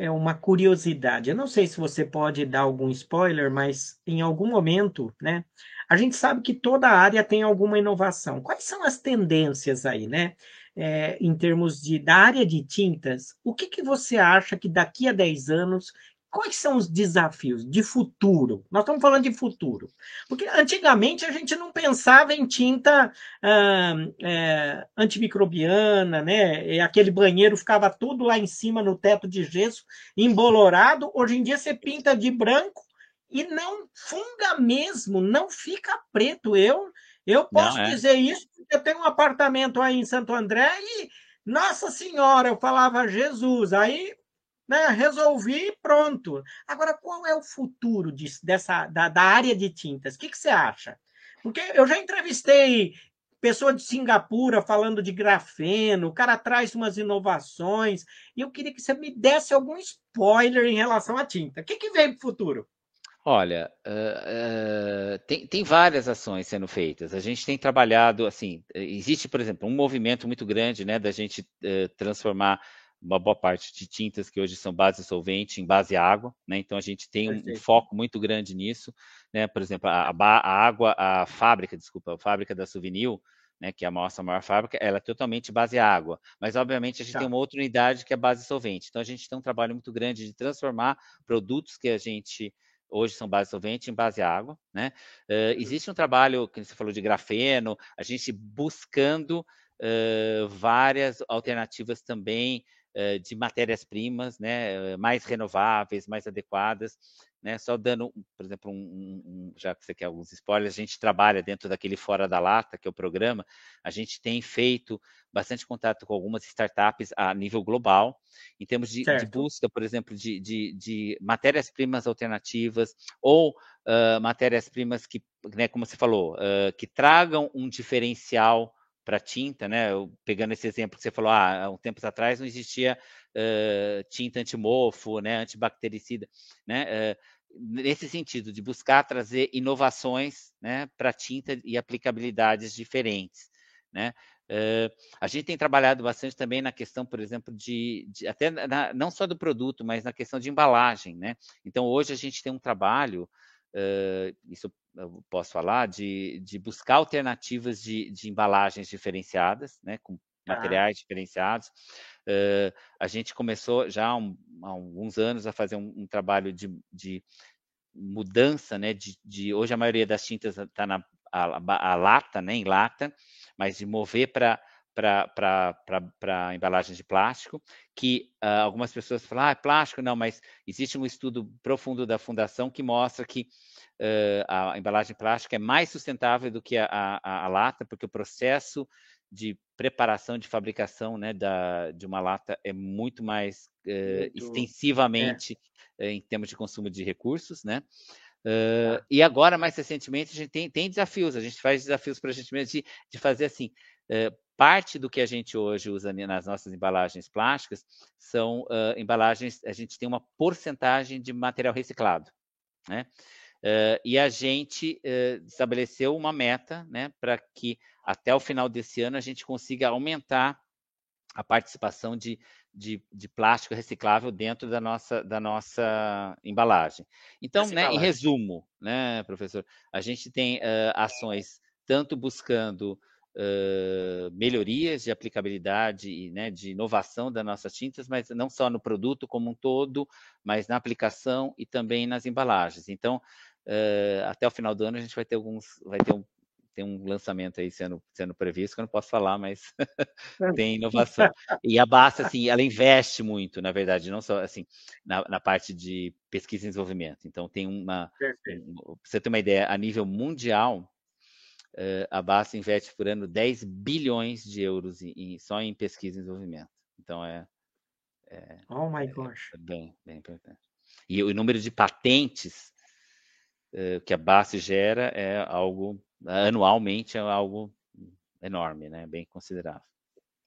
é uma curiosidade. Eu não sei se você pode dar algum spoiler, mas em algum momento, né? A gente sabe que toda área tem alguma inovação. Quais são as tendências aí, né? É, em termos de da área de tintas, o que, que você acha que daqui a 10 anos Quais são os desafios de futuro? Nós estamos falando de futuro. Porque antigamente a gente não pensava em tinta ah, é, antimicrobiana, né? E aquele banheiro ficava tudo lá em cima no teto de gesso, embolorado. Hoje em dia você pinta de branco e não funga mesmo, não fica preto. Eu, eu posso não, é. dizer isso porque eu tenho um apartamento aí em Santo André e, nossa Senhora, eu falava Jesus. Aí né? Resolvi pronto. Agora, qual é o futuro disso, dessa, da, da área de tintas? O que, que você acha? Porque eu já entrevistei pessoa de Singapura falando de grafeno, o cara traz umas inovações, e eu queria que você me desse algum spoiler em relação à tinta. O que, que vem para o futuro? Olha, tem, tem, várias ações sendo feitas. A gente tem trabalhado, assim, existe, por exemplo, um movimento muito grande, né, da gente transformar uma boa parte de tintas que hoje são base solvente em base água, né? Então a gente tem um, um, foco muito grande nisso, né? Por exemplo, a, a, água, a fábrica, desculpa, a fábrica da Souvenir, né, que é a nossa maior fábrica, ela é totalmente base água. Mas, obviamente, a gente tá. tem uma outra unidade que é base solvente. Então, a gente tem um trabalho muito grande de transformar produtos que a gente hoje são base solvente em base água. Né? Uh, existe um trabalho, que você falou de grafeno, a gente buscando uh, várias alternativas também de matérias-primas, né, mais renováveis, mais adequadas, né, só dando, por exemplo, um, um, já que você quer alguns spoilers, a gente trabalha dentro daquele Fora da Lata, que é o programa, a gente tem feito bastante contato com algumas startups a nível global, em termos de, de busca, por exemplo, de, de, de matérias-primas alternativas ou uh, matérias-primas que, né, como você falou, uh, que tragam um diferencial para tinta, né? Eu, pegando esse exemplo que você falou, ah, há um tempos atrás não existia uh, tinta antimofo, né, antibactericida, né? Uh, nesse sentido de buscar trazer inovações, né, para tinta e aplicabilidades diferentes, né? Uh, a gente tem trabalhado bastante também na questão, por exemplo, de, de até na, não só do produto, mas na questão de embalagem, né? Então hoje a gente tem um trabalho Uh, isso eu posso falar, de, de buscar alternativas de, de embalagens diferenciadas, né, com materiais ah. diferenciados. Uh, a gente começou já há, um, há, alguns anos a fazer um, um trabalho de, de, mudança, né, de, de, hoje a maioria das tintas está na a, a, lata, né, em lata, mas de mover para para embalagens de plástico, que uh, algumas pessoas falam, ah, é plástico, não, mas existe um estudo profundo da Fundação que mostra que uh, a embalagem plástica é mais sustentável do que a, a, a, lata, porque o processo de preparação, de fabricação né, da, de uma lata é muito mais uh, muito, extensivamente é. em termos de consumo de recursos, né? Uh, e agora, mais recentemente, a gente tem, tem desafios, a gente faz desafios para a gente mesmo de, de fazer assim, parte do que a gente hoje usa nas nossas embalagens plásticas são uh, embalagens, a gente tem uma porcentagem de material reciclado, né? Uh, e a gente uh, estabeleceu uma meta, né, para que até o final desse ano a gente consiga aumentar a participação de, de, de, plástico reciclável dentro da nossa, da nossa embalagem. Então, né, em resumo, né, professor, a gente tem ações tanto buscando uh, melhorias de aplicabilidade e né, de inovação das nossas tintas, mas não só no produto como um todo, mas na aplicação e também nas embalagens. Então, uh, até o final do ano a gente vai ter alguns, vai ter um, tem um lançamento aí sendo, sendo previsto, que eu não posso falar, mas tem inovação. E a Basta, assim, ela investe muito, na verdade, não só assim, na, na parte de pesquisa e desenvolvimento. Então, tem uma. Um, você ter uma ideia, a nível mundial, a Basta investe por ano 10 bilhões de euros em, só em pesquisa e desenvolvimento. Então é. é oh my é, gosh. É bem, bem importante. E o número de patentes uh, que a Basta gera é algo, anualmente, é algo enorme, né? bem considerável.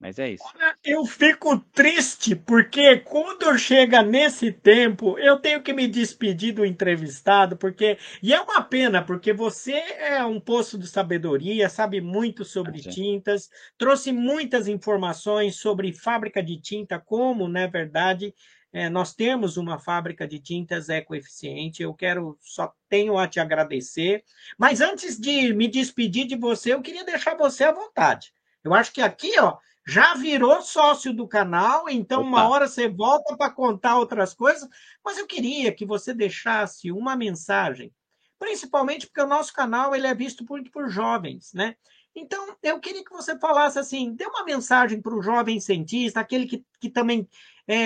Mas é isso. Eu fico triste porque quando chega nesse tempo, eu tenho que me despedir do entrevistado, porque e é uma pena, porque você é um poço de sabedoria, sabe muito sobre ah, tintas, trouxe muitas informações sobre fábrica de tinta, como, na verdade, é, nós temos uma fábrica de tintas ecoeficiente. Eu quero só tenho a te agradecer. Mas antes de me despedir de você, eu queria deixar você à vontade. Eu acho que aqui, ó, já virou sócio do canal, então Opa. uma hora você volta para contar outras coisas, mas eu queria que você deixasse uma mensagem, principalmente porque o nosso canal ele é visto por, por jovens, né? Então, eu queria que você falasse assim, dê uma mensagem para o jovem cientista, aquele que, que também é,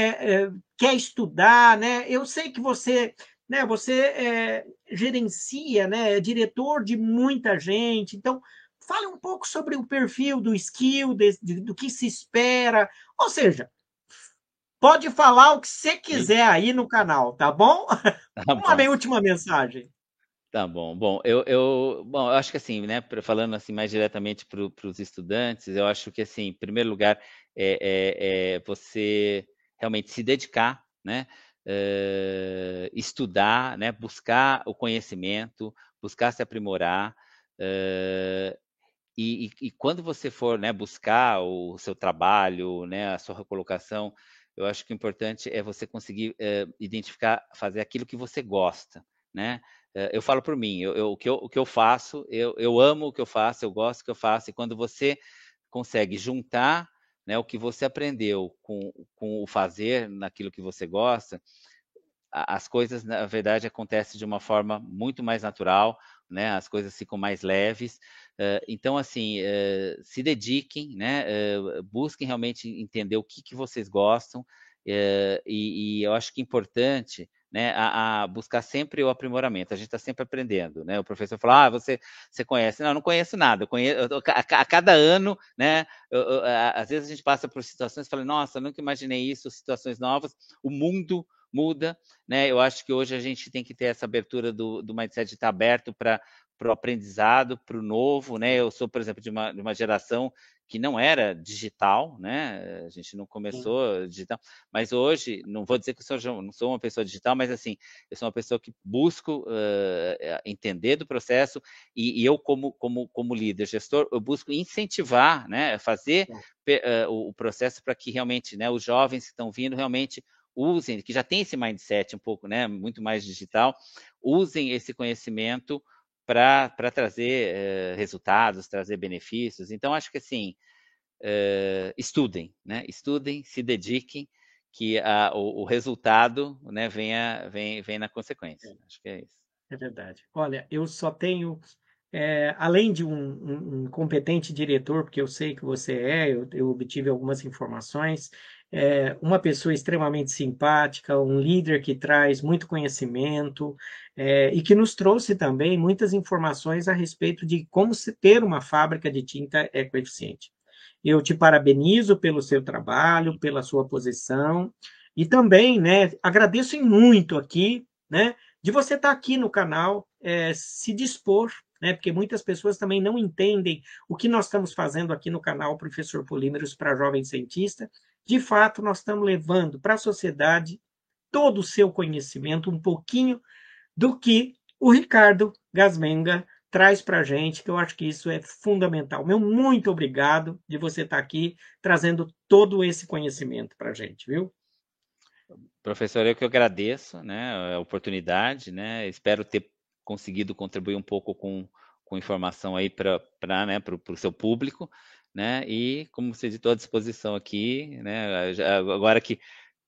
é, quer estudar, né? Eu sei que você, né, você é, gerencia, né, é diretor de muita gente, então Fale um pouco sobre o perfil do skill, de, de, do que se espera. Ou seja, pode falar o que você quiser aí no canal, tá bom? Tá Uma bom. última mensagem. Tá bom. Bom, eu, eu, bom, eu acho que assim, né, falando assim mais diretamente para os estudantes, eu acho que assim, em primeiro lugar, é, é, é você realmente se dedicar, né, é, estudar, né, buscar o conhecimento, buscar se aprimorar, é, e, e, e, quando você for né, buscar o seu trabalho, né, a sua recolocação, eu acho que o importante é você conseguir é, identificar, fazer aquilo que você gosta, né? É, eu falo por mim, eu, eu, o, que eu, o que eu faço, eu, eu amo o que eu faço, eu gosto do que eu faço, e quando você consegue juntar né, o que você aprendeu com, com o fazer naquilo que você gosta, as coisas, na verdade, acontecem de uma forma muito mais natural, né? As coisas ficam mais leves. Uh, então, assim, uh, se dediquem, né? Uh, busquem realmente entender o que, que vocês gostam. E, e, eu acho que é importante né, a, a, buscar sempre o aprimoramento. A gente está sempre aprendendo, né? O professor fala, ah, você, você conhece? Não, eu não conheço nada. Eu conheço, eu, a, a, cada ano, né? Eu, eu, às vezes a gente passa por situações fala, nossa, nunca imaginei isso, situações novas. O mundo muda, né? Eu acho que hoje a gente tem que ter essa abertura do, do mindset de estar aberto para para o aprendizado, para o novo, né? Eu sou, por exemplo, de uma, de uma geração que não era digital, né? A gente não começou Sim. digital, mas hoje, não vou dizer que eu sou, não sou uma pessoa digital, mas assim, eu sou uma pessoa que busco uh, entender do processo e, e, eu, como, como, como líder, gestor, eu busco incentivar, né? Fazer uh, o, o processo para que realmente, né? Os jovens que estão vindo realmente usem, que já tem esse mindset um pouco, né, muito mais digital, usem esse conhecimento para trazer uh, resultados, trazer benefícios. Então, acho que assim, uh, estudem, né, estudem, se dediquem, que a, o, o, resultado né, venha, vem, vem na consequência. É. Acho que é isso. É verdade. Olha, eu só tenho é, além de um, um, um, competente diretor, porque eu sei que você é, eu, eu obtive algumas informações, é, uma pessoa extremamente simpática, um líder que traz muito conhecimento é, e que nos trouxe também muitas informações a respeito de como se ter uma fábrica de tinta ecoeficiente. Eu te parabenizo pelo seu trabalho, pela sua posição e também, né, agradeço muito aqui, né, de você estar aqui no canal, é, se dispor né? Porque muitas pessoas também não entendem o que nós estamos fazendo aqui no canal Professor Polímeros para Jovem Cientista. De fato, nós estamos levando para a sociedade todo o seu conhecimento, um pouquinho do que o Ricardo Gasmenga traz para a gente, que eu acho que isso é fundamental. Meu muito obrigado de você estar aqui trazendo todo esse conhecimento para a gente, viu? Professor, eu que agradeço né, a oportunidade, né? Espero ter conseguido contribuir um pouco com, com informação aí para né, o seu público, né? E como você estou à disposição aqui, né? Agora que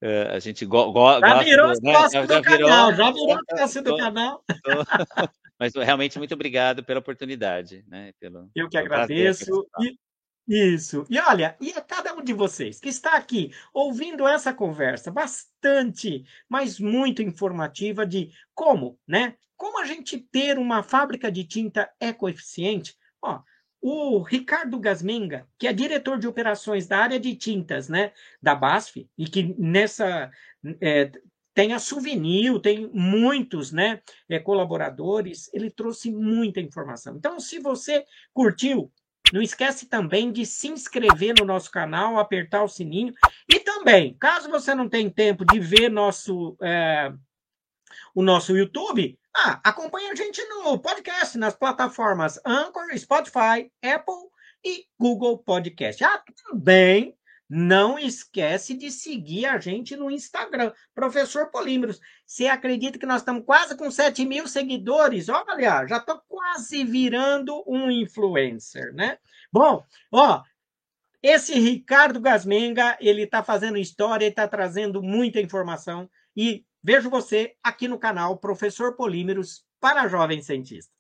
uh, a gente go, go, já virou do, né, já, do virou, canal, já virou sócio do canal. Tô, mas realmente muito obrigado pela oportunidade, né? Pelo, Eu que agradeço. E, isso. E olha, e a cada um de vocês que está aqui ouvindo essa conversa bastante, mas muito informativa de como, né? Como a gente ter uma fábrica de tinta ecoeficiente? Ó, o Ricardo Gasmenga, que é diretor de operações da área de tintas, né, da BASF, e que nessa é, tem a Souvenir, tem muitos, né, é, colaboradores, ele trouxe muita informação. Então, se você curtiu, Não esquece também de se inscrever no nosso canal, apertar o sininho. E também, caso você não tenha tempo de ver nosso, é, o nosso YouTube, ah, acompanha a gente no podcast, nas plataformas Anchor, Spotify, Apple e Google Podcast. Ah, também não esquece de seguir a gente no Instagram, Professor Polímeros. Você acredita que nós estamos quase com 7 mil seguidores? Olha, já estou quase virando um influencer, né? Bom, ó, esse Ricardo Gasmenga, ele está fazendo história, ele está trazendo muita informação e vejo você aqui no canal Professor Polímeros para jovens cientistas.